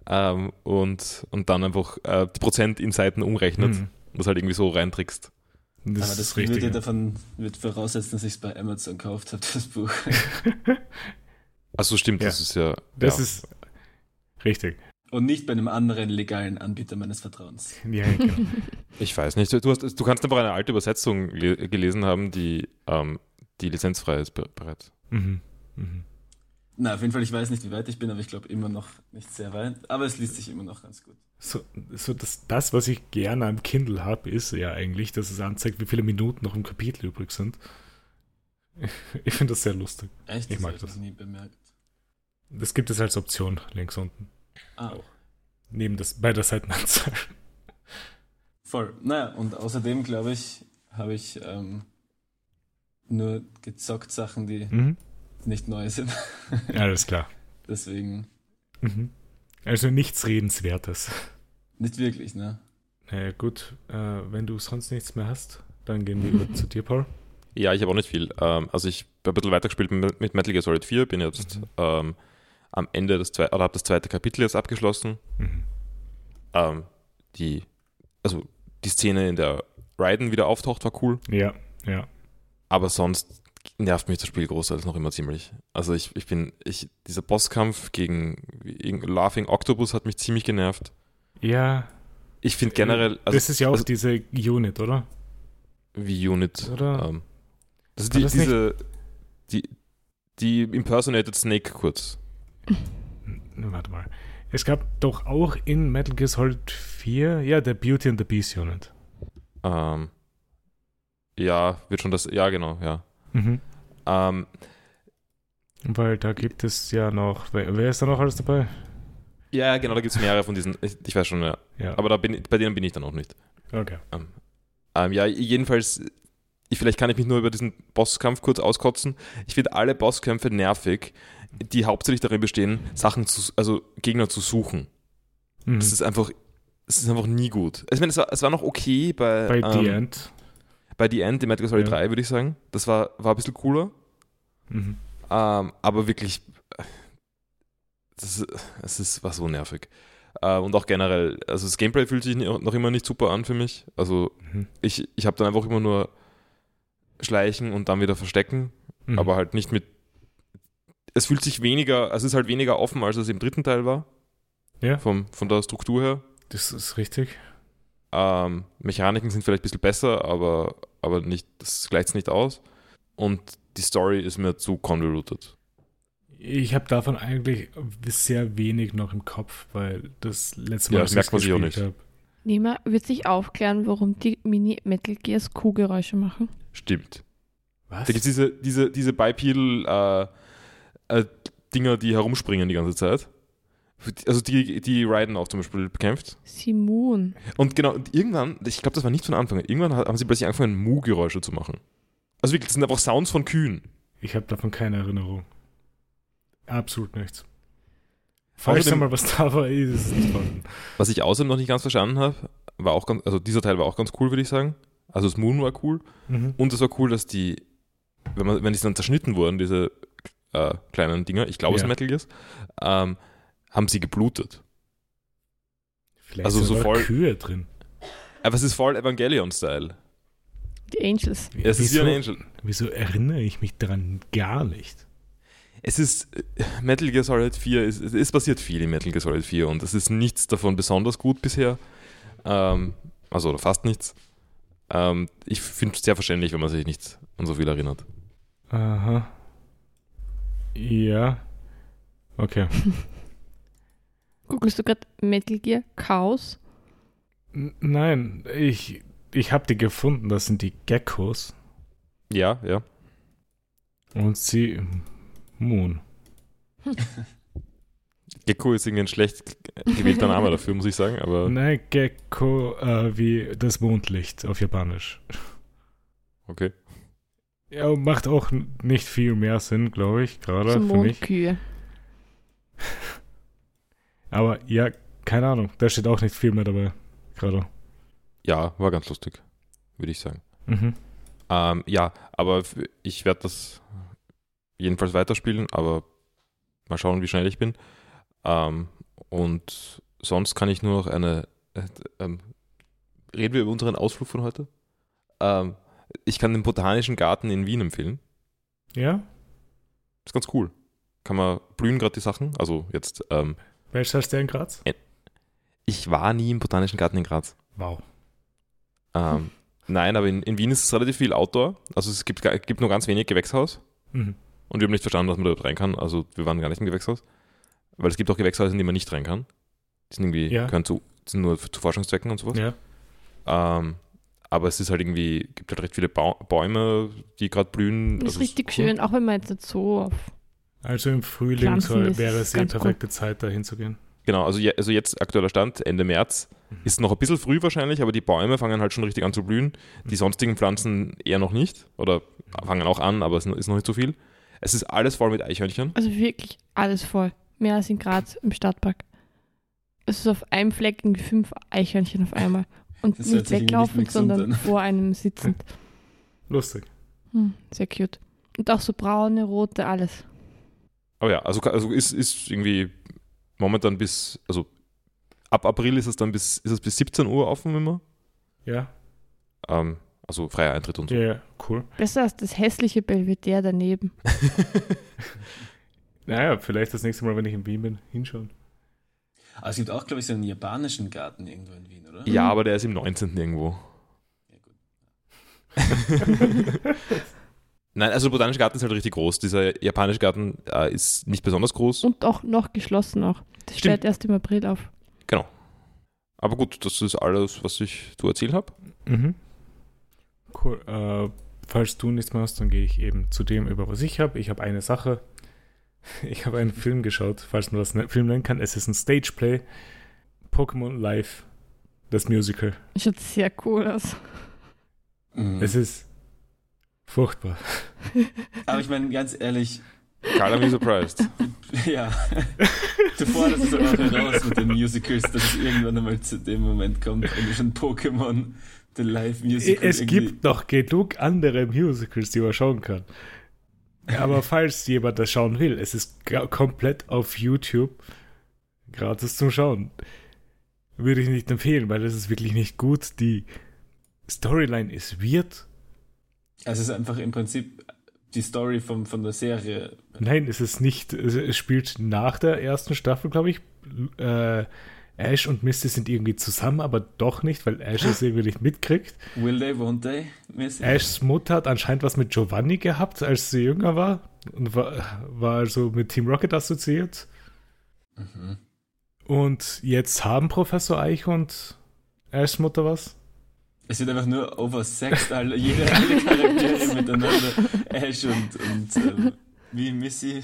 Ähm, und, und dann einfach äh, die Prozent in Seiten umrechnet Mhm. und das halt irgendwie so reintrickst. Das Aber ist das richtig. würde ja. davon wird voraussetzen, dass ich es bei Amazon gekauft habe, das Buch. [laughs] Also stimmt, Ja. das ist ja. Das ja. ist richtig. Und nicht bei einem anderen legalen Anbieter meines Vertrauens. Ja, genau. [laughs] Ich weiß nicht. Du, hast, du kannst einfach eine alte Übersetzung le- gelesen haben, die, ähm, die lizenzfrei ist be- bereits. mhm. Mhm. Na, auf jeden Fall, ich weiß nicht, wie weit ich bin, aber ich glaube immer noch nicht sehr weit. Aber es liest sich immer noch ganz gut. So, so das, das, was ich gerne am Kindle habe, ist ja eigentlich, dass es anzeigt, wie viele Minuten noch im Kapitel übrig sind. [laughs] Ich finde das sehr lustig. Echt? Ich mag hab das. noch nie bemerkt. Das gibt es als Option links unten. Ah, Neben das, bei der Seitenanzahl. [laughs] voll. Naja, und außerdem, glaube ich, habe ich ähm, nur gezockt Sachen, die Mhm. nicht neu sind. [laughs] Alles klar. Deswegen Mhm. Also nichts Redenswertes. nicht wirklich, ne? Naja, gut, äh, wenn du sonst nichts mehr hast, dann gehen wir über zu dir, Paul. Ja, ich habe auch nicht viel. Ähm, also ich habe ein bisschen weitergespielt mit mit Metal Gear Solid 4, bin jetzt Mhm. ähm, am Ende des zweiten, oder habe das zweite Kapitel jetzt abgeschlossen. Mhm. Ähm, die, also die Szene, in der Raiden wieder auftaucht, war cool. Ja, ja. Aber sonst nervt mich das Spiel großteils noch immer ziemlich. Also ich, ich bin, ich, dieser Bosskampf gegen, gegen Laughing Octopus hat mich ziemlich genervt. Ja, Ich finde generell, also, das ist ja auch also, diese Unit, oder? wie Unit. Oder? Ähm, das ist die, das diese, die, die Impersonated Snake kurz. Warte mal. Es gab doch auch in Metal Gear Solid 4, ja, der Beauty and the Beast Unit. Ähm, ja, wird schon das, ja genau, ja. Mhm. Ähm, Weil da gibt es ja noch, wer, wer ist da noch alles dabei? ja, genau, da gibt es mehrere von diesen, ich, ich weiß schon, ja. Ja, Aber da bin, ich- bei denen bin ich dann auch nicht. okay. Ähm, ähm, ja, jedenfalls, ich, vielleicht kann ich mich nur über diesen Bosskampf kurz auskotzen. Ich finde alle Bosskämpfe nervig, die hauptsächlich darin bestehen, Sachen zu, also Gegner zu suchen. Mhm. Das ist einfach, das ist einfach nie gut. Also Ich meine, es war, es war noch okay bei, Bei The ähm, End. bei The End, im Metal Gear Solid Ja. 3, würde ich sagen. Das war, war ein bisschen cooler. Mhm. Ähm, aber wirklich, das, ist- es ist, war so nervig. Äh, und auch generell, also das Gameplay fühlt sich noch noch immer nicht super an für mich. Also Mhm. ich, ich habe dann einfach immer nur schleichen und dann wieder verstecken, Mhm. aber halt nicht mit. Es fühlt sich weniger, also es ist halt weniger offen, als es im dritten Teil war. Ja. Vom, von der Struktur her. Das ist richtig. Ähm, Mechaniken sind vielleicht ein bisschen besser, aber, aber nicht, das gleicht es nicht aus. Und die Story ist mir zu convoluted. Ich habe davon eigentlich sehr wenig noch im Kopf, weil das letzte Ja, Mal, das als merkt man sich auch gespielt nicht. hab- Nima wird sich aufklären, warum die Mini-Metal Gears Kuhgeräusche machen. Stimmt. Was? Da gibt es diese, diese, diese Bipedal äh, äh, Dinger, die herumspringen die ganze Zeit. Also die, die Raiden auch zum Beispiel bekämpft. Simon. Und genau, und irgendwann, ich glaube, das war nicht von Anfang an, irgendwann haben sie plötzlich angefangen, Mu-Geräusche zu machen. Also wirklich, das sind einfach Sounds von Kühen. Ich habe davon keine Erinnerung. Absolut nichts. Falls mal was da war, ist es nicht vorhanden. Was ich außerdem noch nicht ganz verstanden habe, war auch ganz, also dieser Teil war auch ganz cool, würde ich sagen. Also das Moon war cool. Mhm. Und es war cool, dass die, wenn, man, wenn die dann zerschnitten wurden, diese äh, kleinen Dinger, ich glaube es Ja. sind Metal Gears, ähm, haben sie geblutet. Vielleicht Also sind so da voll- Kühe drin. Aber es ist voll Evangelion-Style. Die Angels. Es ist wie wieso, ein Angel. wieso erinnere ich mich daran gar nicht? Es ist, äh, Metal Gear Solid 4, es, es passiert viel in Metal Gear Solid 4 und es ist nichts davon besonders gut bisher. Ähm, also oder fast nichts. Ähm, ich finde es sehr verständlich, wenn man sich nicht an so viel erinnert. Aha. Ja. Okay. [laughs] Googlest du gerade Metal Gear Chaos? N- Nein, ich, ich habe die gefunden. Das sind die Geckos. Ja, ja. Und sie. Moon. [laughs] Gecko ist irgendwie ein schlecht gewählter Name dafür, muss ich sagen, aber Nein, Gecko äh, wie das Mondlicht auf Japanisch. okay. Ja, macht auch nicht viel mehr Sinn, glaube ich, gerade für mich. [laughs] Aber ja, keine Ahnung. Da steht auch nicht viel mehr dabei. Gerade. Ja, war ganz lustig, würde ich sagen. Mhm. Ähm, ja, aber ich werde das jedenfalls weiterspielen, aber mal schauen, wie schnell ich bin. Ähm, und sonst kann ich nur noch eine. Äh, ähm, reden wir über unseren Ausflug von heute? Ähm, ich kann den Botanischen Garten in Wien empfehlen. Ja? Ist ganz cool. Kann man blühen gerade die Sachen. Also jetzt, ähm, Welcher ist der in Graz? ich war nie im Botanischen Garten in Graz. Wow. Ähm, nein, aber in, in Wien ist es relativ viel Outdoor. Also es gibt, gibt nur ganz wenig Gewächshaus. Mhm. Und wir haben nicht verstanden, dass man dort rein kann. Also wir waren gar nicht im Gewächshaus. Weil es gibt auch Gewächshäuser, in die man nicht rein kann. Die sind irgendwie, Ja. zu, sind nur zu Forschungszwecken und sowas. Ja. Ähm, aber es ist halt irgendwie, gibt halt recht viele Bau Bäume, die gerade blühen. Das ist Also richtig cool. schön, auch wenn man jetzt nicht so auf. Also im Frühling soll, ist wäre es die perfekte Zeit, da hinzugehen. Genau, also, je, also jetzt aktueller Stand, Ende März, Mhm. ist noch ein bisschen früh wahrscheinlich, aber die Bäume fangen halt schon richtig an zu blühen. Die Mhm. sonstigen Pflanzen eher noch nicht. Oder fangen auch an, aber es ist noch nicht so viel. Es ist alles voll mit Eichhörnchen. Also wirklich alles voll. Mehr als in Graz im Stadtpark. Es ist auf einem Fleck irgendwie fünf Eichhörnchen auf einmal. Und Das nicht weglaufen, nicht sondern an. vor einem sitzend. [laughs] Lustig. Hm, sehr cute. Und auch so braune, rote, alles. Aber ja, also, also ist, ist irgendwie momentan bis, also ab April ist es dann bis, ist es bis 17 Uhr offen immer. Ja. Ähm, also freier Eintritt und so. Ja, cool. Besser als das hässliche Belvedere daneben. [laughs] Naja, vielleicht das nächste Mal, wenn ich in Wien bin, hinschauen. Aber es gibt auch, glaube ich, so einen japanischen Garten irgendwo in Wien, oder? Ja, aber der ist im 19. irgendwo. Ja, gut. [laughs] Nein, also der Botanische Garten ist halt richtig groß. Dieser japanische Garten äh, ist nicht besonders groß. Und auch noch geschlossen auch. Das Stimmt. steht erst im April auf. Genau. Aber gut, das ist alles, was ich zu erzählen habe. Mhm. Cool. Äh, falls du nichts mehr hast, dann gehe ich eben zu dem über, was ich habe. Ich habe eine Sache. [laughs] Ich habe einen Film geschaut, falls man das ne- Film nennen kann. Es ist ein Stageplay. Pokémon Live. Das Musical. Schaut sehr cool aus. Mhm. Es ist furchtbar. [laughs] Aber ich meine, ganz ehrlich, Carl, I'm surprised. [laughs] ja, du forderst es aber auch heraus mit den Musicals, dass es irgendwann einmal zu dem Moment kommt, wenn du schon Pokémon, The Live Musical Es irgendwie- gibt noch genug andere Musicals, die man schauen kann. Aber falls jemand das schauen will, es ist komplett auf YouTube gratis zum Schauen. Würde ich nicht empfehlen, weil das ist wirklich nicht gut. Die Storyline ist weird. Also es ist einfach im Prinzip die Story vom, von der Serie. Nein, es ist nicht. Es es spielt nach der ersten Staffel, glaube ich. Äh, Ash und Misty sind irgendwie zusammen, aber doch nicht, weil Ash es irgendwie nicht mitkriegt. Will they, won't they? Mäßig. Ashs Mutter hat anscheinend was mit Giovanni gehabt, als sie jünger war. Und war, war also mit Team Rocket assoziiert. Mhm. Und jetzt haben Professor Eich und Ashs Mutter was. Es wird einfach nur oversexed, alle, jede alle Charaktere miteinander. Ash und, und ähm, wie Missy.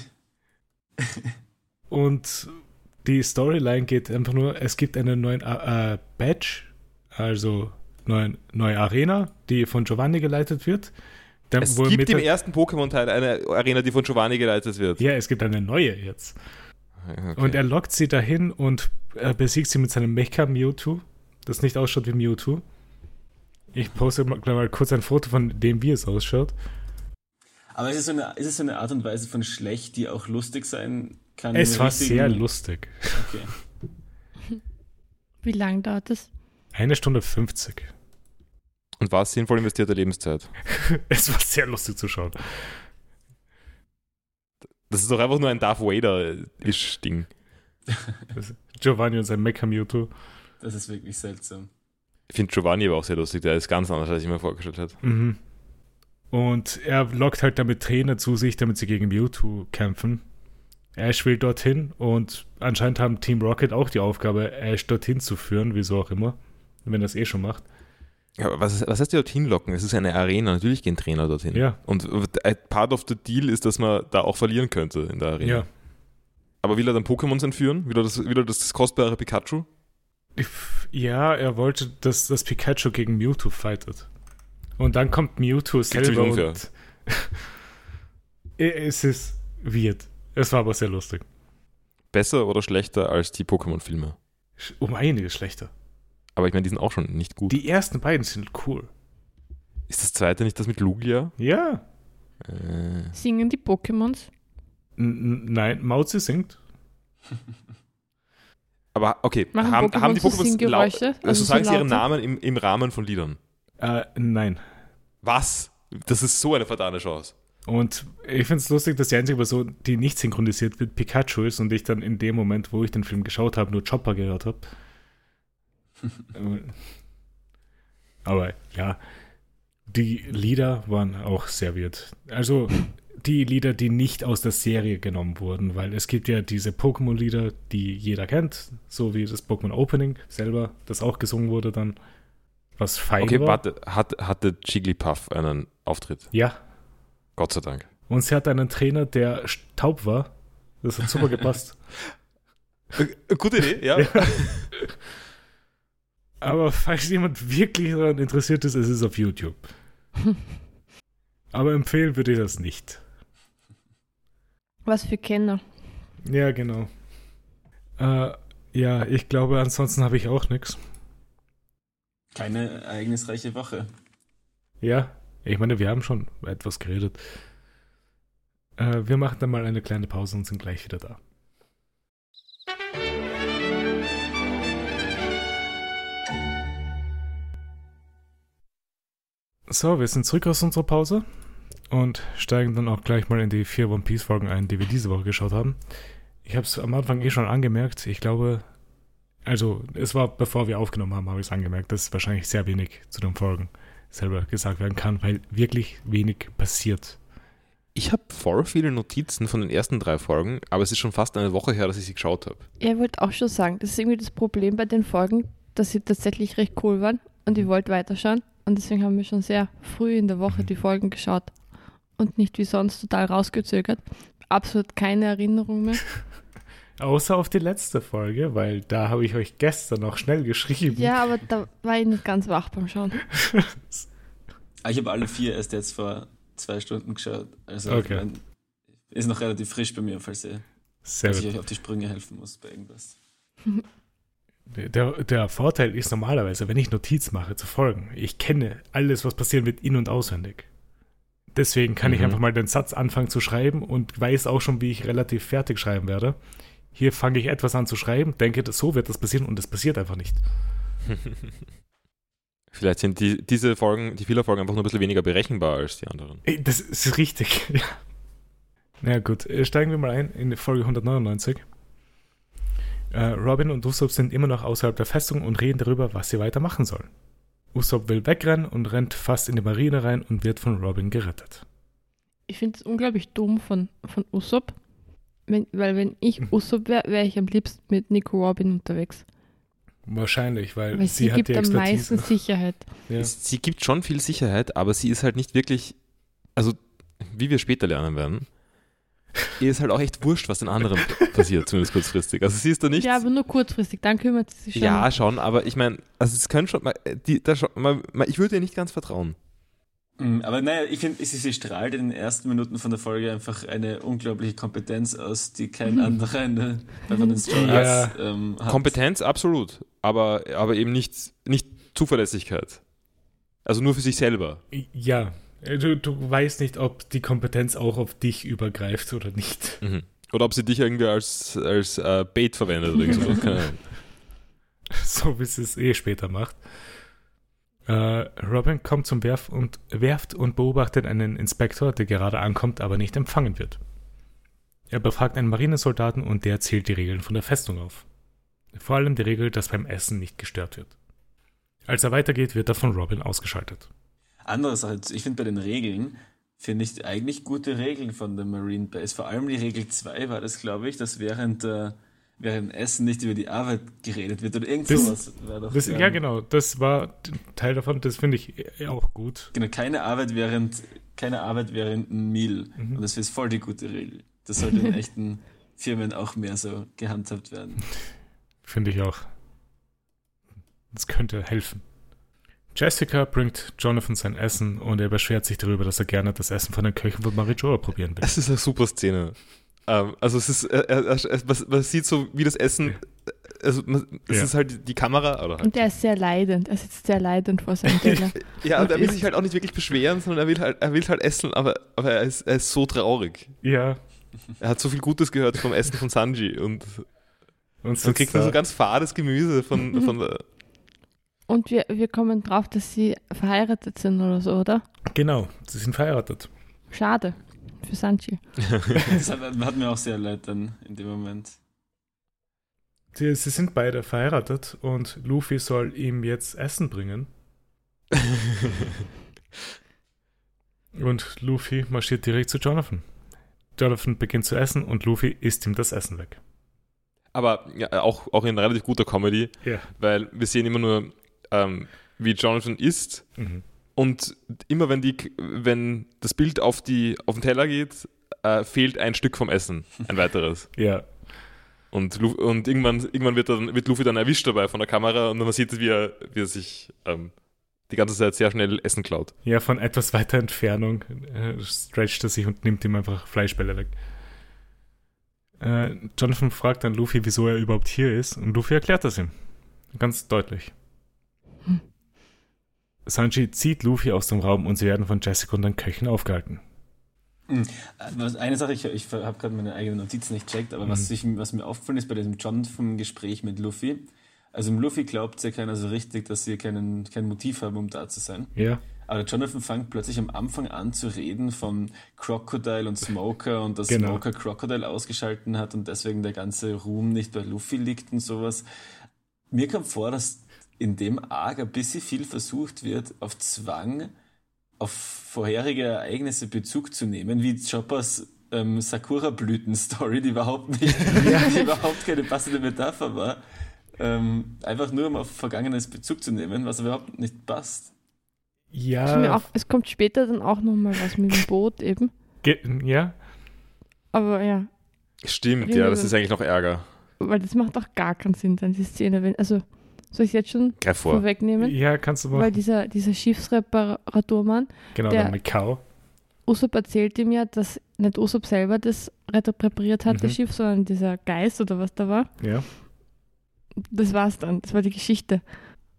Und die Storyline geht einfach nur, es gibt einen neuen äh, äh, Badge, also neuen, neue Arena, die von Giovanni geleitet wird. Dann, Es gibt mit im ersten Pokémon-Teil eine Arena, die von Giovanni geleitet wird. Ja, es gibt eine neue jetzt. Okay. Und er lockt sie dahin und äh, besiegt sie mit seinem Mecha Mewtwo, das nicht ausschaut wie Mewtwo. Ich poste mal, gleich mal kurz ein Foto von dem, wie es ausschaut. Aber ist es, so eine, ist es so eine Art und Weise von schlecht, die auch lustig sein kann? Es war sehr lustig. Okay. [laughs] Wie lange dauert das? Eine Stunde 50. Und war es sinnvoll investierte Lebenszeit? [laughs] Es war sehr lustig zu schauen. Das ist doch einfach nur ein Darth Vader-Isch-Ding. Giovanni und sein Mecha Mewtwo. Das ist wirklich seltsam. Ich finde Giovanni aber auch sehr lustig. Der ist ganz anders, als ich mir vorgestellt hätte. Mhm. Und er lockt halt damit Trainer zu sich, damit sie gegen Mewtwo kämpfen. Ash will dorthin und anscheinend haben Team Rocket auch die Aufgabe, Ash dorthin zu führen, wieso auch immer. Wenn er es eh schon macht. Ja, aber was, was heißt dorthin locken? Es ist eine Arena. Natürlich gehen Trainer dorthin. Ja. Und ein part of the deal ist, dass man da auch verlieren könnte in der Arena. Ja. Aber will er dann Pokémons entführen? Will er das, will er das kostbare Pikachu? Ja, er wollte, dass das Pikachu gegen Mewtwo fightet. Und dann kommt Mewtwo selber und [laughs] es ist weird. Es war aber sehr lustig. Besser oder schlechter als die Pokémon-Filme? Um einiges schlechter. Aber ich meine, die sind auch schon nicht gut. Die ersten beiden sind cool. ist das zweite nicht das mit Lugia? Ja. Äh, Singen die Pokémons? N nein, Mauzi singt. [laughs] aber okay, Machen haben, Pokémon haben die so Pokémon Singgeräusche? lau- also, Also so sagen sie ihren? Namen im, im Rahmen von Liedern? Äh, nein. Was? Das ist so eine vertane Chance. Und ich finde es lustig, dass die einzige Person, die nicht synchronisiert wird, Pikachu ist und ich dann in dem Moment, wo ich den Film geschaut habe, nur Chopper gehört habe. [laughs] Aber ja, die Lieder waren auch sehr weird. Also die Lieder, die nicht aus der Serie genommen wurden, weil es gibt ja diese Pokémon-Lieder, die jeder kennt, so wie das Pokémon Opening selber, das auch gesungen wurde dann, was fein Okay, war. warte, hat, hatte Jigglypuff einen Auftritt? Ja, Gott sei Dank. Und sie hat einen Trainer, der taub war. Das hat super gepasst. [laughs] Äh, Gute Idee, ja. Aber falls jemand wirklich daran interessiert ist, es ist auf YouTube. Aber empfehlen würde ich das nicht. Was für Kenner. Ja, genau. Äh, ja, ich glaube, ansonsten habe ich auch nichts. Keine ereignisreiche Woche. Ja, ich meine, wir haben schon etwas geredet. Äh, wir machen dann mal eine kleine Pause und sind gleich wieder da. So, wir sind zurück aus unserer Pause und steigen dann auch gleich mal in die vier One Piece Folgen ein, die wir diese Woche geschaut haben. Ich habe es am Anfang eh schon angemerkt. Ich glaube, also es war bevor wir aufgenommen haben, habe ich es angemerkt, dass wahrscheinlich sehr wenig zu den Folgen selber gesagt werden kann, weil wirklich wenig passiert. Ich habe voll viele Notizen von den ersten drei Folgen, aber es ist schon fast eine Woche her, dass ich sie geschaut habe. Ja, ich wollte auch schon sagen, das ist irgendwie das Problem bei den Folgen, dass sie tatsächlich recht cool waren und ich wollte weiterschauen. Und deswegen haben wir schon sehr früh in der Woche die Folgen geschaut und nicht wie sonst total rausgezögert. Absolut keine Erinnerung mehr. [laughs] Außer auf die letzte Folge, weil da habe ich euch gestern noch schnell geschrieben. Ja, aber da war ich nicht ganz wach beim Schauen. Ah, Ich habe alle vier erst jetzt vor zwei Stunden geschaut. Also Okay. mein, ist noch relativ frisch bei mir, falls, ihr, Sehr falls ich euch auf die Sprünge helfen muss bei irgendwas. Der, der Vorteil ist normalerweise, wenn ich Notiz mache zu Folgen, ich kenne alles, was passieren wird, in- und auswendig. Deswegen kann ich Mhm. einfach mal den Satz anfangen zu schreiben und weiß auch schon, wie ich relativ fertig schreiben werde. Hier fange ich etwas an zu schreiben, denke, das- so wird das passieren und es passiert einfach nicht. [laughs] Vielleicht sind die, diese Folgen, die Fehlerfolgen einfach nur ein bisschen weniger berechenbar als die anderen. Das ist richtig. [laughs] Ja. Na ja, gut, äh, steigen wir mal ein in die Folge 199. Äh, Robin und Usopp sind immer noch außerhalb der Festung und reden darüber, was sie weitermachen sollen. Usopp will wegrennen und rennt fast in die Marine rein und wird von Robin gerettet. Ich finde es unglaublich dumm von, von Usopp. Wenn, weil wenn ich Usopp wäre, wäre ich am liebsten mit Nico Robin unterwegs. Wahrscheinlich, weil, Weil sie, sie, hat gibt die am meisten [laughs] Sicherheit. Ja. Sie gibt schon viel Sicherheit, aber sie ist halt nicht wirklich, also wie wir später lernen werden, ihr ist halt auch echt wurscht, was den anderen [laughs] passiert, zumindest kurzfristig. Also sie ist da nicht. Ja, aber nur kurzfristig. Dann kümmert sie sich schon. Ja, schon, aber ich meine, also es können schon, mal- die, da schon, mal, ich würde ihr nicht ganz vertrauen. Mm, Aber naja, ich finde, sie, sie strahlt in den ersten Minuten von der Folge einfach eine unglaubliche Kompetenz aus, die kein anderer in der, bei von den ähm, hat. Kompetenz, absolut, aber, aber eben nicht, nicht Zuverlässigkeit. Also nur für sich selber. ja, äh, du, du weißt nicht, ob die Kompetenz auch auf dich übergreift oder nicht. Mhm. Oder ob sie dich irgendwie als, als äh, Bait verwendet oder Ahnung. [laughs] so wie sie es eh später macht. Äh, Robin kommt zum Werf und, Werft und beobachtet einen Inspektor, der gerade ankommt, aber nicht empfangen wird. Er befragt einen Marinesoldaten und der zählt die Regeln von der Festung auf. Vor allem die Regel, dass beim Essen nicht gestört wird. Als er weitergeht, wird er von Robin ausgeschaltet. Andere Sache, ich finde bei den Regeln, finde ich eigentlich gute Regeln von der Marine Base. Vor allem die Regel 2 war das, glaube ich, dass während, äh, während Essen nicht über die Arbeit geredet wird oder irgend Das- sowas. Das, ja, genau, das war Teil davon, das finde ich auch gut. Genau, keine Arbeit während, keine Arbeit während ein Meal. Mhm. Und das ist voll die gute Regel. Das sollte in echten [laughs] Firmen auch mehr so gehandhabt werden. Finde ich auch. Das könnte helfen. Jessica bringt Jonathan sein Essen und er beschwert sich darüber, dass er gerne das Essen von den Köchen von Marijoa probieren will. Es ist eine super Szene. Ähm, also es ist, äh, äh, äh, man, man sieht so, wie das Essen, äh, also man, es Ja. ist halt die Kamera, oder halt. Und er ist sehr leidend. Er sitzt sehr leidend vor seinem [laughs] Teller. Ja, und er will sich halt auch nicht wirklich beschweren, sondern er will halt, er will halt essen, aber, aber er, ist, er ist so traurig. Ja, Er hat so viel Gutes gehört vom Essen von Sanji und und dann sitzt kriegt er da. so ganz fades Gemüse von, [laughs] von der, Und wir, wir kommen drauf, dass sie verheiratet sind oder so, oder? Genau, sie sind verheiratet. Schade. Für Sanchi. [laughs] Das hat, hat mir auch sehr leid dann in dem Moment. Sie, sie sind beide verheiratet und Luffy soll ihm jetzt Essen bringen. [laughs] Und Luffy marschiert direkt zu Jonathan. Jonathan beginnt zu essen und Luffy isst ihm das Essen weg. Aber ja, auch, auch in relativ guter Comedy, Ja. weil wir sehen immer nur, ähm, wie Jonathan isst Mhm. Und immer wenn, die, wenn das Bild auf, die, auf den Teller geht, äh, fehlt ein Stück vom Essen, ein weiteres. [laughs] Ja, Und, Lu- und irgendwann, irgendwann wird, dann, wird Luffy dann erwischt dabei von der Kamera und man sieht, wie er, wie er sich ähm, die ganze Zeit sehr schnell Essen klaut. ja, von etwas weiter Entfernung äh, stretcht er sich und nimmt ihm einfach Fleischbälle weg. Äh, Jonathan fragt dann Luffy, wieso er überhaupt hier ist und Luffy erklärt das ihm. Ganz deutlich. Hm. Sanji zieht Luffy aus dem Raum und sie werden von Jessica und den Köchen aufgehalten. Mhm. Was- Eine Sache, ich, ich habe gerade meine eigenen Notizen nicht checkt, aber was, Mhm. ich, was mir aufgefallen ist bei diesem Jonathan-Gespräch mit Luffy, Also im Luffy glaubt ja keiner so richtig, dass sie keinen, kein Motiv haben, um da zu sein. Ja. Aber Jonathan fängt plötzlich am Anfang an zu reden von Crocodile und Smoker und dass Genau. Smoker Crocodile ausgeschalten hat und deswegen der ganze Ruhm nicht bei Luffy liegt und sowas. Mir kommt vor, dass in dem Arc ein bisschen viel versucht wird, auf Zwang auf vorherige Ereignisse Bezug zu nehmen, wie Choppers ähm, Sakura-Blüten-Story, die überhaupt nicht, [laughs] die überhaupt keine passende Metapher war. Ähm, einfach nur um auf Vergangenes Bezug zu nehmen, was überhaupt nicht passt. Ja. auch, es kommt später dann auch nochmal was mit dem Boot eben. ge- Ja. Aber ja, Stimmt, ja, das ist eigentlich noch Ärger. weil das macht auch gar keinen Sinn, dann die Szene. Wenn, also, soll ich es jetzt schon Greif vor. vorwegnehmen? Ja, kannst du Weil machen. dieser, dieser Schiffsreparaturmann, Genau, der- der Mikau. Usopp erzählt ihm ja, dass nicht Usopp selber das repariert hat, das Mhm. Schiff, sondern dieser Geist oder was da war. Ja. Das war's dann. Das war die Geschichte.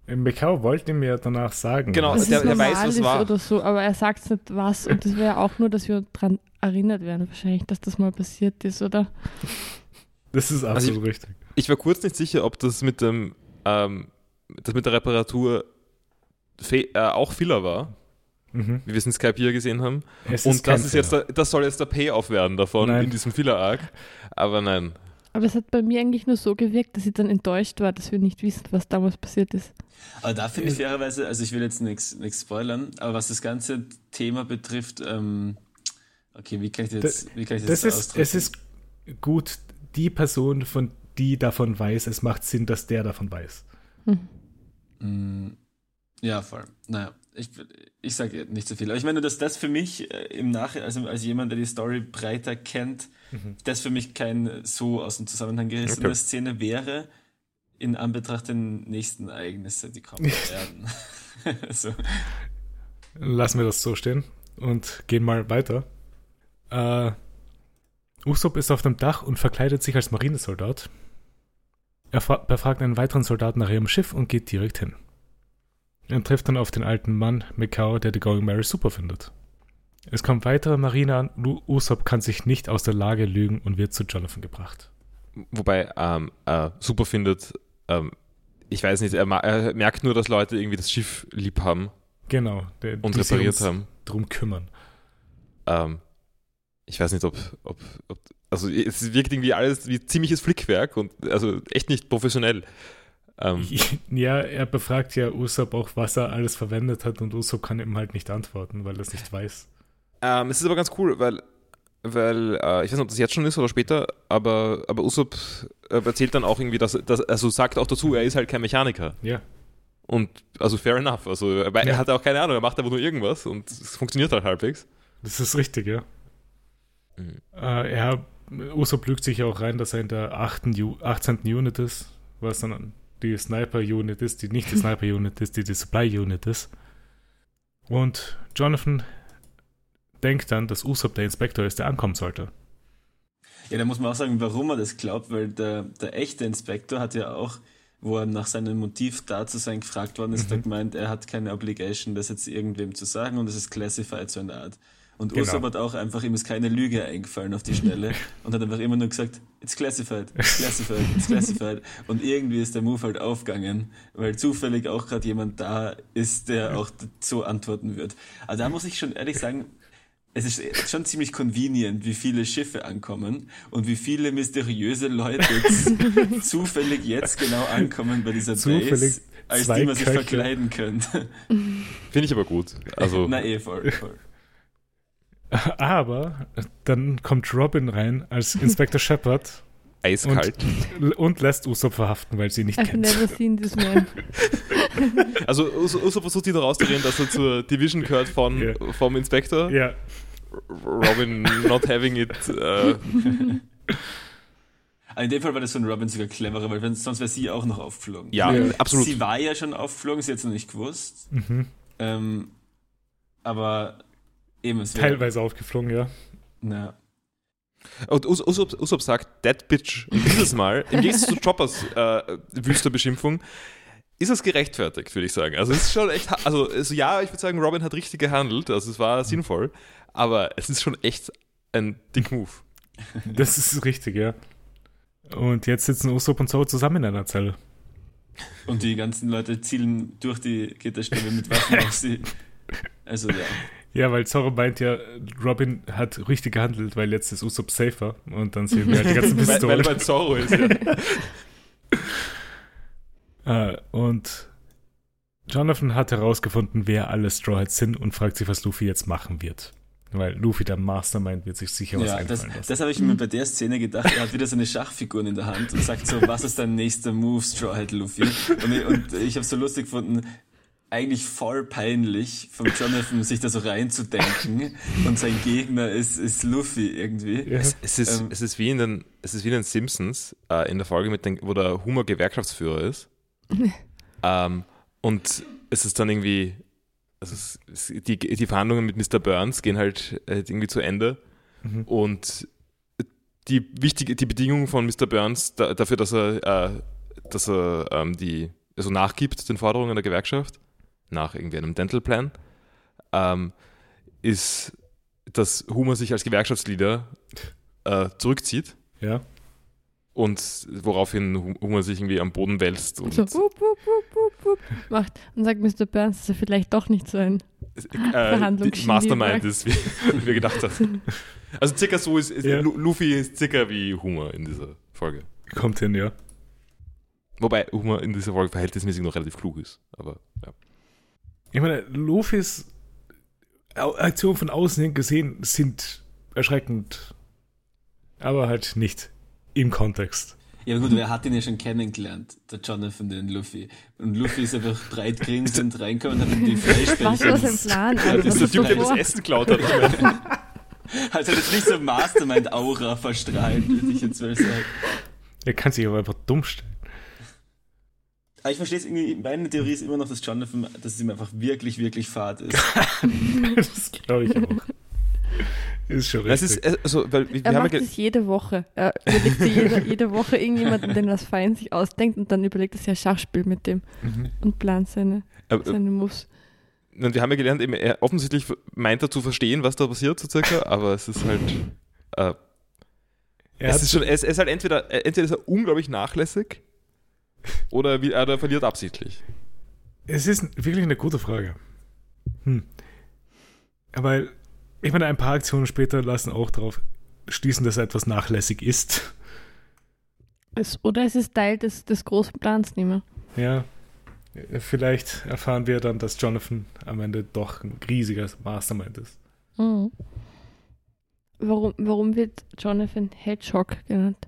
Mikau wollte mir danach sagen. Genau, Dass der- der weiß, normal was war. oder so, aber er sagt nicht was. Und das wäre ja auch nur, dass wir dran erinnert werden, wahrscheinlich, dass das mal passiert ist, oder? Das ist Also absolut richtig. Ich war kurz nicht sicher, ob das mit dem, ähm, das mit der Reparatur fe- äh, auch Filler war, Mhm. wie wir es in Skype hier gesehen haben. Es Und das ist jetzt der, das soll jetzt der Payoff werden davon Nein. in diesem Filler-Arc. Aber nein. Aber es hat bei mir eigentlich nur so gewirkt, dass ich dann enttäuscht war, dass wir nicht wissen, was damals passiert ist. Aber da finde ich fairerweise, also ich will jetzt nichts spoilern, aber was das ganze Thema betrifft, ähm, okay, wie kann ich das, jetzt- wie kann ich das, Das ist, ausdrücken? es ist gut, die Person, von die davon weiß, es macht Sinn, dass der davon weiß. Mm, Ja, voll. Naja, ich, ich sage nicht so viel. Aber ich meine, dass das für mich äh, im Nachhinein, also als jemand, der die Story breiter kennt, das für mich kein so aus dem Zusammenhang gerissene Okay. Szene wäre, in Anbetracht der nächsten Ereignisse, die kommen [laughs] werden. [laughs] so. Lassen wir das so stehen und gehen mal weiter. Äh, Usopp ist auf dem Dach und verkleidet sich als Marinesoldat. Er fra- befragt einen weiteren Soldaten nach ihrem Schiff und geht direkt hin. Er trifft dann auf den alten Mann, Mikao, der die Going Mary super findet. Es kommt weitere Marine an, Usopp kann sich nicht aus der Lage lügen und wird zu Jonathan gebracht. Wobei ähm, äh, super findet, ähm, ich weiß nicht, er, er merkt nur, dass Leute irgendwie das Schiff lieb haben Genau, der, und repariert haben. drum kümmern. Ähm, ich weiß nicht, ob, ob, ob. Also, es wirkt irgendwie alles wie ziemliches Flickwerk und also echt nicht professionell. Ähm, [laughs] Ja, er befragt ja Usopp auch, was er alles verwendet hat und Usopp kann ihm halt nicht antworten, weil er es nicht weiß. ähm, es ist aber ganz cool, weil, weil äh, ich weiß nicht, ob das jetzt schon ist oder später, aber, aber Usopp äh, erzählt dann auch irgendwie, dass, dass also sagt auch dazu, er ist halt kein Mechaniker. Ja, Und also fair enough. Also, weil Ja. er hat auch keine Ahnung, er macht einfach nur irgendwas und es funktioniert halt halbwegs. das ist richtig, ja. Mhm. Äh, er, Usopp lügt sich auch rein, dass er in der 8. Ju 18. Unit ist, was dann die Sniper-Unit ist, die nicht die [laughs] Sniper-Unit ist, die die Supply-Unit ist. Und Jonathan denkt dann, dass Usopp der Inspektor ist, der ankommen sollte. Ja, da muss man auch sagen, warum er das glaubt, weil der, der echte Inspektor hat ja auch, wo er nach seinem Motiv da zu sein gefragt worden ist, Mhm. hat gemeint, er hat keine Obligation, das jetzt irgendwem zu sagen und es ist classified so in der Art. Und Genau. Usopp hat auch einfach, ihm ist keine Lüge eingefallen auf die Schnelle [laughs] und hat einfach immer nur gesagt, it's classified, it's classified, it's classified. Und irgendwie ist der Move halt aufgegangen, weil zufällig auch gerade jemand da ist, der auch so antworten wird. Aber da muss ich schon ehrlich sagen, es ist schon ziemlich convenient, wie viele Schiffe ankommen und wie viele mysteriöse Leute [laughs] zufällig jetzt genau ankommen bei dieser Zufällig Base, als die man sich Köche. verkleiden könnte. Finde ich aber gut. Also, Na eh, voll, voll. [laughs] Aber dann kommt Robin rein als Inspektor Shepard [laughs] eiskalt. und lässt Usopp verhaften, weil sie ihn nicht I've kennt. never seen this man. [laughs] Also Uso Uso versucht da rauszureden, dass er zur Division gehört von, Ja. vom Inspektor. Ja, Robin not having it. Äh, Aber in dem Fall war das von Robin sogar cleverer, weil wenn, sonst wäre sie auch noch aufgeflogen. ja, Ja. absolut. Sie war ja schon aufgeflogen, sie hat es noch nicht gewusst. mhm. Ähm, aber eben, teilweise aufgeflogen, ja. Na, Und Us Usopp, Usopp sagt, that bitch. Und dieses Mal, im Gegensatz zu Choppers äh, wüster Beschimpfung, ist es gerechtfertigt, würde ich sagen. Also es ist schon echt, also, also ja, ich würde sagen, Robin hat richtig gehandelt, also es war sinnvoll, aber es ist schon echt ein dick Move. Das ist richtig, ja. Und jetzt sitzen Usopp und Zoro zusammen in einer Zelle. Und die ganzen Leute zielen durch die Gitterstäbe mit Waffen auf sie. Also ja. Ja, weil Zorro meint ja, Robin hat richtig gehandelt, weil jetzt ist Usopp safer und dann sehen wir halt die ganzen [laughs] Weil, Pistolen. weil er bei Zorro ist. Ja. Äh, [laughs] und Jonathan hat herausgefunden, wer alle Straw Hats sind und fragt sich, was Luffy jetzt machen wird. Weil Luffy, der Mastermind, wird sich sicher was Ja, das, einfallen lassen. das habe ich mir bei der Szene gedacht. Er hat wieder seine Schachfiguren in der Hand und sagt so, was ist dein nächster Move, Straw Hat Luffy? Und ich, und ich habe so lustig gefunden, eigentlich voll peinlich vom Jonathan, sich da so reinzudenken [laughs] und sein Gegner ist, ist Luffy irgendwie. ja. Es, es, ist, Ähm. es, ist wie in den, es ist wie in den Simpsons, äh, in der Folge, mit den, wo der Humor Gewerkschaftsführer ist. [laughs] ähm, und es ist dann irgendwie, also es, es, die, die Verhandlungen mit Mr. Burns gehen halt äh, irgendwie zu Ende. Mhm. Und die wichtige, die Bedingung von Mr. Burns da, dafür, dass er, äh, dass er ähm, die, also nachgibt den Forderungen der Gewerkschaft, nach irgendwie einem Dental Plan, ähm, ist, dass Humor sich als Gewerkschaftsleader äh, zurückzieht ja. und woraufhin Hu- Humor sich irgendwie am Boden wälzt und So, wup, wup, wup, wup, wup, macht und sagt Mr. Burns, dass er vielleicht doch nicht so ein. äh, Mastermind ist, wie, wie wir gedacht haben. Also circa so ist, ist Ja. Lu- Luffy ist circa wie Humor in dieser Folge. Kommt hin, ja. Wobei Humor in dieser Folge verhältnismäßig noch relativ klug ist. Aber ja. Ich meine, Luffys Au- Aktionen von außen hin gesehen sind erschreckend, aber halt nicht im Kontext. Ja, aber gut, wer hat ihn ja schon kennengelernt? Der Jonathan, den Luffy. Und Luffy ist einfach breit grinsend reingekommen und hat ihm die Was war sein Fleischbällchen. Plan? Ja, Also, das ist Der ist Typ, der das? Essen klaut hat. [laughs] Also jetzt nicht so Mastermind-Aura verstrahlt, würde ich jetzt mal sagen. Er kann sich aber einfach dumm stellen. Aber ich verstehe es irgendwie, meine Theorie ist immer noch, dass Jonathan, dass es ihm einfach wirklich, wirklich fad ist. [laughs] das glaube ich auch. Ist schon Das richtig. ist, also, weil wir Er macht es jede Woche. Er überlegt sich jede, jede Woche irgendjemanden, den was Fein sich ausdenkt und dann überlegt er sich ein Schachspiel mit dem Mhm. und plant seine, äh, seine Moves. Und wir haben ja gelernt, eben, er offensichtlich meint er zu verstehen, was da passiert, so circa, aber es ist halt. Äh, Er es ist schon, es ist halt entweder, äh, entweder ist er unglaublich nachlässig oder, wie, oder er verliert absichtlich. es ist wirklich eine gute Frage. Hm. Aber ich meine, ein paar Aktionen später lassen auch darauf schließen, dass er etwas nachlässig ist. Es, oder es ist Teil des, des großen Plans nicht mehr. Ja. Vielleicht erfahren wir dann, dass Jonathan am Ende doch ein riesiger Mastermind ist. Mhm. Warum, warum wird Jonathan Hedgehog genannt?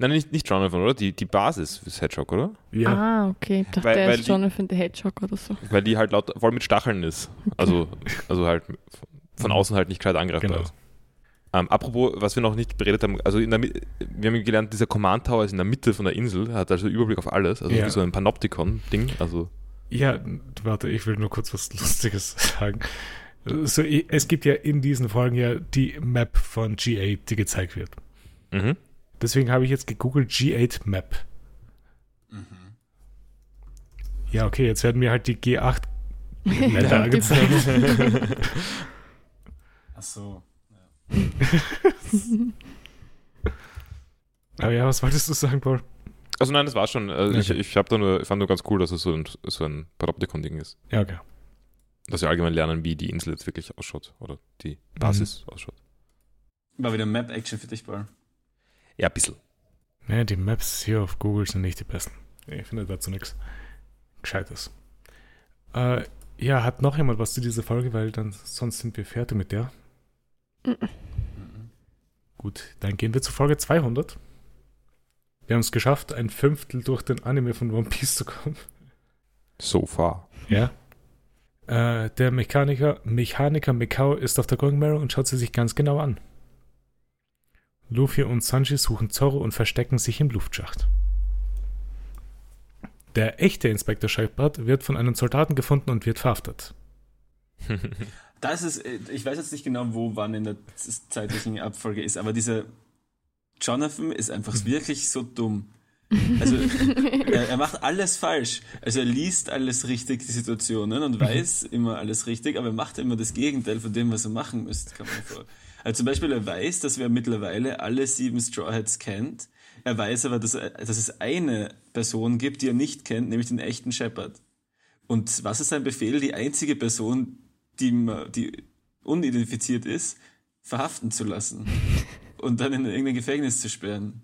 Nein, nicht, nicht Jonathan, oder? Die, die Basis ist Hedgehog, oder? Ja. Ah, okay. Ich dachte, Weil- er weil ist die- Jonathan the Hedgehog oder so. Weil die halt laut, voll mit Stacheln ist. Also, also halt von außen halt nicht gescheit angreifbar Genau. ist. Ähm, apropos, was wir noch nicht beredet haben, also in der, wir haben gelernt, dieser Command Tower ist in der Mitte von der Insel, hat also Überblick auf alles, also Ja. wie so ein Panoptikon-Ding. Also, Ja, warte, ich will nur kurz was Lustiges [laughs] sagen. So, es gibt ja in diesen Folgen ja die Map von G8, die gezeigt wird. mhm. Deswegen habe ich jetzt gegoogelt G8 Map. Ja, okay, jetzt werden mir halt die G8 Länder [laughs] Ja, angezeigt. [laughs] Ach so. [laughs] Aber ja, was wolltest du sagen, Paul? Also nein, das war schon. Also ich, Okay. ich hab da nur, ich fand nur ganz cool, dass es so ein, so ein Panoptikon-Ding ist. Ja, okay. Dass wir allgemein lernen, wie die Insel jetzt wirklich ausschaut oder die Basis ausschaut. War wieder Map-Action für dich, Paul. Ja, ein bisschen. Naja, die Maps hier auf Google sind nicht die besten. Ich finde dazu nichts Gescheites. Äh, ja, hat noch jemand was zu dieser Folge, weil dann sonst sind wir fertig mit der. Mhm. Gut, dann gehen wir zu Folge 200. Wir haben es geschafft, ein Fünftel durch den Anime von One Piece zu kommen. So far. Ja. Äh, der Mechaniker, Mechaniker Mikao ist auf der Going Marrow und schaut sie sich ganz genau an. Luffy und Sanji suchen Zorro und verstecken sich im Luftschacht. Der echte Inspektor Shepard wird von einem Soldaten gefunden und wird verhaftet. [laughs] Das ist, äh, ich weiß jetzt nicht genau, wo, wann in der zeitlichen Abfolge ist, aber dieser Jonathan ist einfach wirklich so dumm. Also er, er macht alles falsch. Also er liest alles richtig, die Situationen und weiß immer alles richtig, aber er macht immer das Gegenteil von dem, was er machen müsste, kommt mir vor. Also zum Beispiel er weiß, dass wer mittlerweile alle sieben Straw Hats kennt, Er weiß aber, dass, dass es eine Person gibt, die er nicht kennt, nämlich den echten Shepard. Und was ist sein Befehl? Die einzige Person, die, die unidentifiziert ist, verhaften zu lassen und dann in irgendein Gefängnis zu sperren.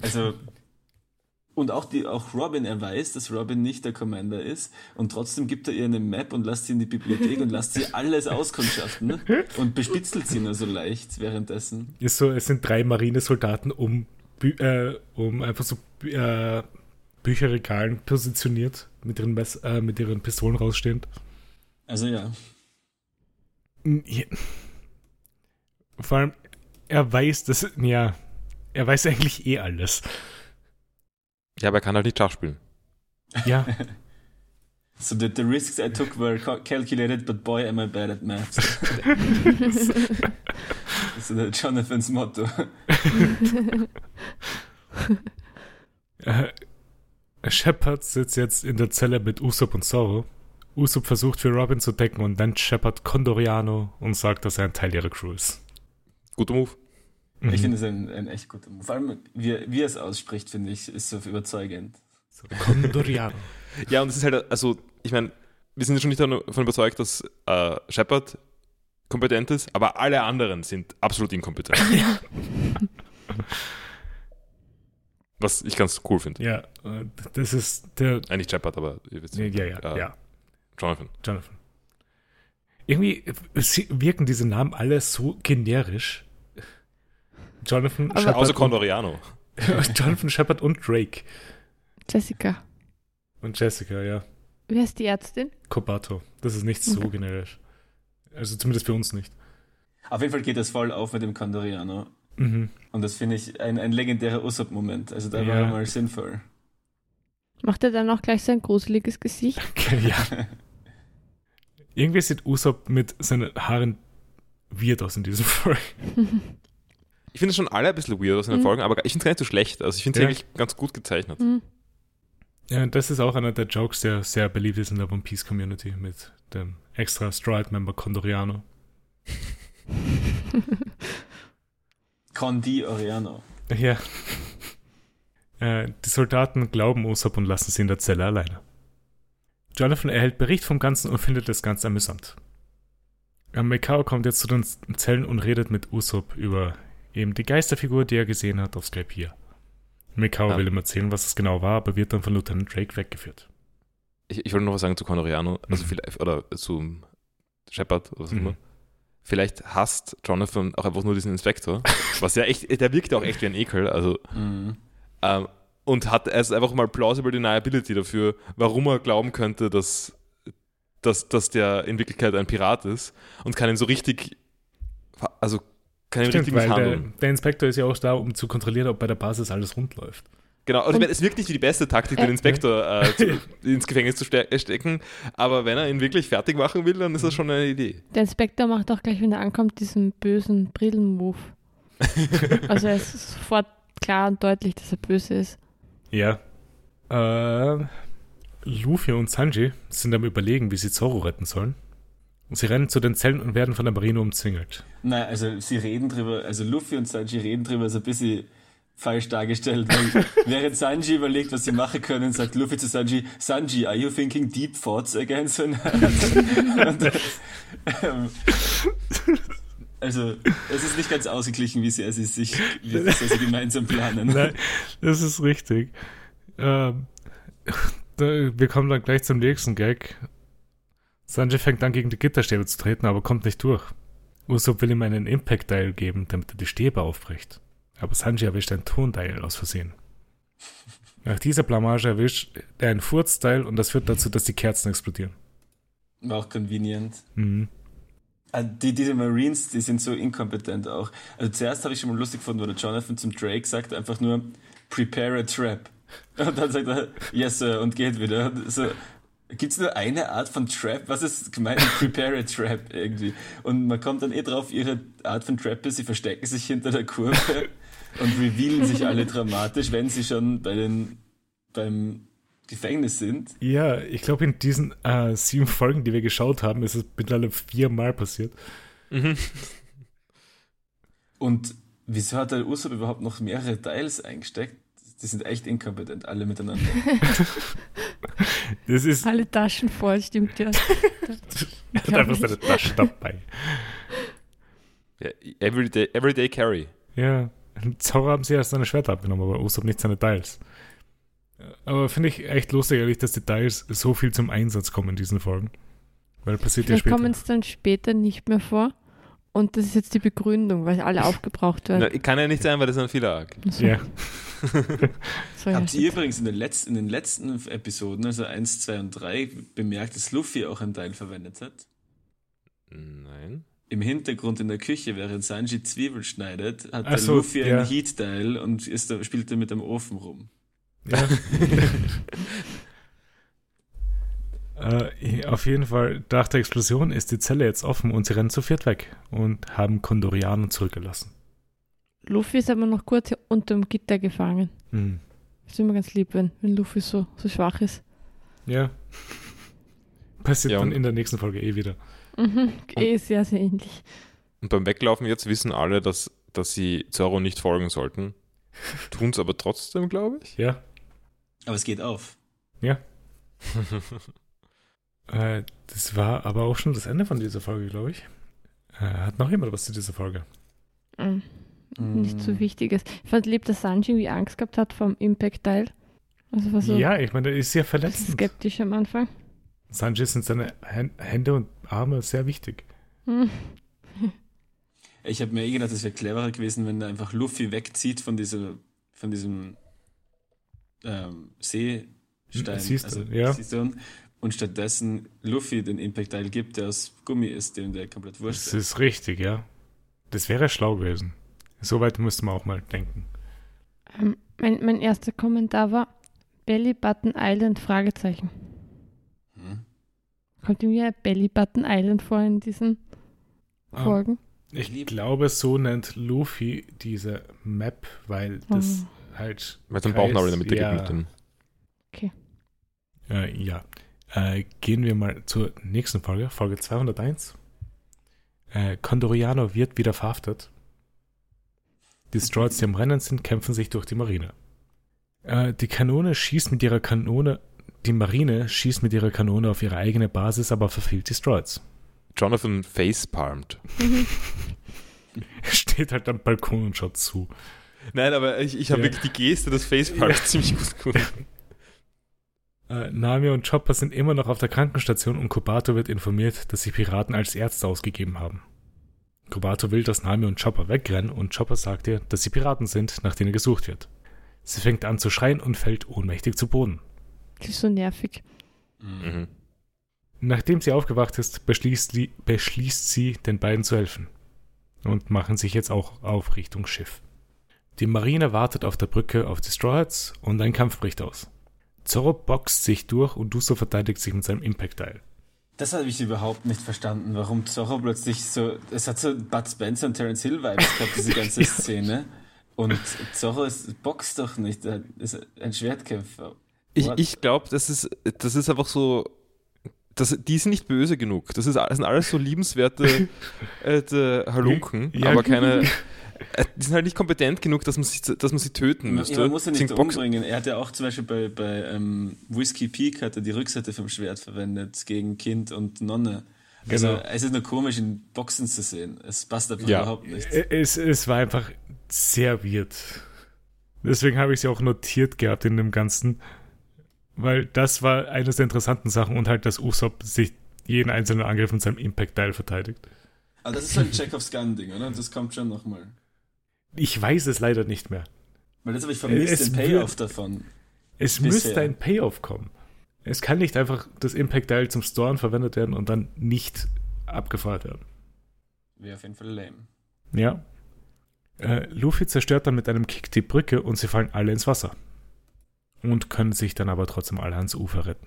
Also und auch, die, auch Robin, er weiß, dass Robin nicht der Commander ist und trotzdem gibt er ihr eine Map und lässt sie in die Bibliothek und lässt sie alles auskundschaften und bespitzelt sie nur so leicht währenddessen. Ist so, es sind drei Marinesoldaten um, äh, um einfach so äh, Bücherregalen positioniert, mit ihren, Mess äh, mit ihren Pistolen rausstehend. Also ja. ja. Vor allem, er weiß, dass, ja, er weiß eigentlich eh alles. Ja, aber er kann halt nicht Schach spielen. Ja. [laughs] so the, the risks I took were calculated, but boy am I bad at maths. [laughs] das ist Jonathans Motto. äh, Shepard sitzt jetzt in der Zelle mit Usopp und Zoro. Usopp versucht für Robin zu decken und nennt Shepard Condoriano und sagt, dass er ein Teil ihrer Crew ist. Guter Move. Mhm. Ich finde es ein, ein echt guter Move. Vor allem, wie, wie er es ausspricht, finde ich, ist so überzeugend. So, Condoriano. [laughs] ja, und es ist halt, also, ich meine, wir sind schon nicht davon überzeugt, dass äh, Shepard kompetent ist, aber alle anderen sind absolut inkompetent. [laughs] ja. Was ich ganz cool finde. Ja, das ist der. Eigentlich äh, Shepard, aber ihr wisst. Ja, ja, ja. Äh, ja. Jonathan. Jonathan. Irgendwie wirken diese Namen alle so generisch. Jonathan aber Shepard. Außer Condoriano. [laughs] Jonathan Shepard und Drake. Jessica. Und Jessica, ja. Wer ist die Ärztin? Kobato. Das ist nicht so okay. generisch. Also zumindest für uns nicht. Auf jeden Fall geht das voll auf mit dem Condoriano. Mhm. Und das finde ich ein, ein legendärer Usopp-Moment. Also da ja. war er mal sinnvoll. Macht er dann auch gleich sein gruseliges Gesicht? [laughs] ja. [laughs] Irgendwie sieht Usopp mit seinen Haaren weird aus in diesem Folge. Ich finde es schon alle ein bisschen weird aus den mhm. Folgen, aber ich finde es gar nicht so schlecht. Also ich finde es ja. eigentlich ganz gut gezeichnet. Mhm. Ja, das ist auch einer der Jokes, der sehr beliebt ist in der One Piece Community mit dem extra Stride-Member Condoriano. [laughs] Condi Oriano. Ja. Äh, die Soldaten glauben Usopp und lassen sie in der Zelle alleine. Jonathan erhält Bericht vom Ganzen und findet das ganz amüsant. Mikao kommt jetzt zu den Zellen und redet mit Usopp über eben die Geisterfigur, die er gesehen hat auf Skype hier. Mikao ja. will ihm erzählen, was es genau war, aber wird dann von Lieutenant Drake weggeführt. Ich, ich wollte noch was sagen zu Conoriano, also mhm. vielleicht, oder zu Shepard oder was mhm. immer. Vielleicht hasst Jonathan auch einfach nur diesen Inspektor, was ja echt, der wirkt auch echt wie ein Ekel, also. Mhm. Ähm, und hat es einfach mal plausible Deniability dafür, warum er glauben könnte, dass, dass, dass der in Wirklichkeit ein Pirat ist und kann ihn so richtig, also kann ihn Stimmt, richtig weil der, der, Inspektor ist ja auch da, um zu kontrollieren, ob bei der Basis alles rund läuft. Genau, also es wirkt nicht wie die beste Taktik, den Inspektor [laughs] äh, zu, ins Gefängnis zu ste stecken, aber wenn er ihn wirklich fertig machen will, dann ist das schon eine Idee. Der Inspektor macht auch gleich, wenn er ankommt, diesen bösen Brillenmove. [laughs] also es ist sofort klar und deutlich, dass er böse ist. Ja. Äh, Luffy und Sanji sind am überlegen, wie sie Zoro retten sollen. Sie rennen zu den Zellen und werden von der Marine umzingelt. Nein, also sie reden drüber, also Luffy und Sanji reden drüber so ein bisschen falsch dargestellt. [laughs] während Sanji überlegt, was sie machen können, sagt Luffy zu Sanji, Sanji, are you thinking deep thoughts again? So und, ähm, also, es ist nicht ganz ausgeglichen, wie sehr sie sich, wie sehr sie gemeinsam planen. Nein, das ist richtig. Ähm, wir kommen dann gleich zum nächsten Gag. Sanjay fängt an, gegen die Gitterstäbe zu treten, aber kommt nicht durch. Usopp will ihm einen Impact-Dial geben, damit er die Stäbe aufbricht. Aber Sanjay erwischt ein Ton-Dial aus Versehen. Nach dieser Blamage erwischt er ein Furz-Dial und das führt dazu, dass die Kerzen explodieren. War auch convenient. Mhm. Ah, die, diese Marines, die sind so inkompetent auch. Also zuerst habe ich schon mal lustig gefunden, wo der Jonathan zum Drake sagt einfach nur, prepare a trap. [laughs] Und dann sagt er, yes sir, und geht wieder. So, Gibt es nur eine Art von Trap? Was ist gemeint Prepare a Trap irgendwie? Und man kommt dann eh drauf, ihre Art von Trap ist, sie verstecken sich hinter der Kurve [laughs] und revealen sich alle dramatisch, wenn sie schon bei den, beim Gefängnis sind. Ja, ich glaube, in diesen äh, sieben Folgen, die wir geschaut haben, ist es mittlerweile viermal passiert. Mhm. Und wieso hat der Usopp überhaupt noch mehrere Teils eingesteckt? Die sind echt inkompetent, alle miteinander. [laughs] Das ist Alle Taschen voll, stimmt ja. er hat einfach seine Tasche dabei. Ja, everyday, everyday Carry. Ja, Zorro haben sie erst seine Schwerter abgenommen, aber Usopp nicht seine Teils. Aber finde ich echt lustig, ehrlich, dass die Teils so viel zum Einsatz kommen in diesen Folgen. Weil passiert ja Vielleicht später. kommen es dann später nicht mehr vor. Und das ist jetzt die Begründung, weil alle aufgebraucht Na, werden. kann ja nicht sein, weil das ein Fehler-Arc. So, Ja, [laughs] so, Habt ihr übrigens in den, letzten, in den letzten Episoden, also 1, 2 und 3, bemerkt, dass Luffy auch einen Teil verwendet hat? Nein. Im Hintergrund in der Küche, während Sanji Zwiebel schneidet, hat der so, Luffy ja. einen Heat-Teil und ist da, spielt da mit dem Ofen rum. ja. [laughs] [laughs] äh, auf jeden Fall, nach der Explosion ist die Zelle jetzt offen und sie rennen zu viert weg und haben Kondorianer zurückgelassen. Luffy ist aber noch kurz hier unterm Gitter gefangen. Hm. ist immer ganz lieb, wenn, wenn Luffy so, so schwach ist. Ja. [laughs] Passiert Ja, dann in der nächsten Folge eh wieder. Mhm. Eh sehr, sehr ähnlich. Und beim Weglaufen jetzt wissen alle, dass, dass sie Zorro nicht folgen sollten. Tun es aber trotzdem, glaube ich. Ja. Aber es geht auf. [laughs] Äh, das war aber auch schon das Ende von dieser Folge, glaube ich. Äh, hat noch jemand was zu dieser Folge? Mhm. Nicht so wichtiges. Ich fand lieb, dass Sanji irgendwie Angst gehabt hat vom Impact-Teil. Also war so ja, ich meine, er ist bisschen verletzt. skeptisch am Anfang. Sanji sind seine Hän- Hände und Arme sehr wichtig. Hm. [laughs] Ich habe mir eh gedacht, es wäre cleverer gewesen, wenn er einfach Luffy wegzieht von, dieser, von diesem ähm, Seestein. Siehst du, also, ja. Seestone, und stattdessen Luffy den Impact-Teil gibt, der aus Gummi ist, dem der komplett wurscht Das ist. ist richtig, ja. Das wäre schlau gewesen. Soweit müsste man auch mal denken. Ähm, mein, mein erster Kommentar war Belly Button Island Fragezeichen. Hm. Kommt mir Belly Button Island vor in diesen Ah. Folgen? Ich Lieb. glaube, so nennt Luffy diese Map, weil das halt. Weil sein Kreis, Bauchnabel Mitte ja. gibt. Dann. Äh, ja. Äh, gehen wir mal zur nächsten Folge, Folge 201. Äh, Condoriano wird wieder verhaftet. Die Stroids, die am Rennen sind, kämpfen sich durch die Marine. Äh, die Kanone schießt mit ihrer Kanone, die Marine schießt mit ihrer Kanone auf ihre eigene Basis, aber verfehlt die Stroids. Jonathan facepalmed. Er [laughs] steht halt am Balkon und schaut zu. Nein, aber ich, ich habe Ja. wirklich die Geste des Facepalms [laughs] ziemlich gut gefunden. Äh, Nami und Chopper sind immer noch auf der Krankenstation und Kobato wird informiert, dass sich Piraten als Ärzte ausgegeben haben. Kobato will, dass Nami und Chopper wegrennen und Chopper sagt ihr, dass sie Piraten sind, nach denen gesucht wird. Sie fängt an zu schreien und fällt ohnmächtig zu Boden. Das ist so nervig. Mhm. Nachdem sie aufgewacht ist, beschließt, li- beschließt sie, den beiden zu helfen. Und machen sich jetzt auch auf Richtung Schiff. Die Marine wartet auf der Brücke auf die Straw Hats und ein Kampf bricht aus. Zorro boxt sich durch und Duso verteidigt sich mit seinem Impact-Teil. Das habe ich überhaupt nicht verstanden, warum Zorro plötzlich so. Es hat so Bud Spencer und Terence Hill Vibes gehabt, diese [laughs] ganze Szene. Und Zorro ist, boxt doch nicht, er ist ein Schwertkämpfer. Ich, What? ich glaube, das ist, das ist einfach so. Das, die sind nicht böse genug. Das, ist, das sind alles so liebenswerte [laughs] äh, die Halunken, Ja. aber keine. [laughs] äh, Die sind halt nicht kompetent genug, dass man, sich, dass man sie töten müsste. Ja, man muss ja nicht umbringen. Er hat ja auch zum Beispiel bei, bei ähm, Whiskey Peak hat er die Rückseite vom Schwert verwendet gegen Kind und Nonne. Also Genau. es ist nur komisch, ihn Boxen zu sehen. Es passt einfach Ja. überhaupt nicht. Es, es war einfach sehr weird. Deswegen habe ich sie auch notiert gehabt in dem Ganzen. Weil das war eines der interessanten Sachen und halt, dass Usopp sich jeden einzelnen Angriff mit seinem Impact-Teil verteidigt. Aber das ist halt ein Chekhovs Gun-Ding, oder? Das kommt schon nochmal. Ich weiß es leider nicht mehr. Weil das habe ich vermisst, Es den Payoff davon. Es Bisher. müsste ein Payoff kommen. Es kann nicht einfach das Impact-Teil zum Storen verwendet werden und dann nicht abgefeuert werden. Wäre auf jeden Fall lame. Ja. Äh, Luffy zerstört dann mit einem Kick die Brücke und sie fallen alle ins Wasser. Und können sich dann aber trotzdem alle ans Ufer retten.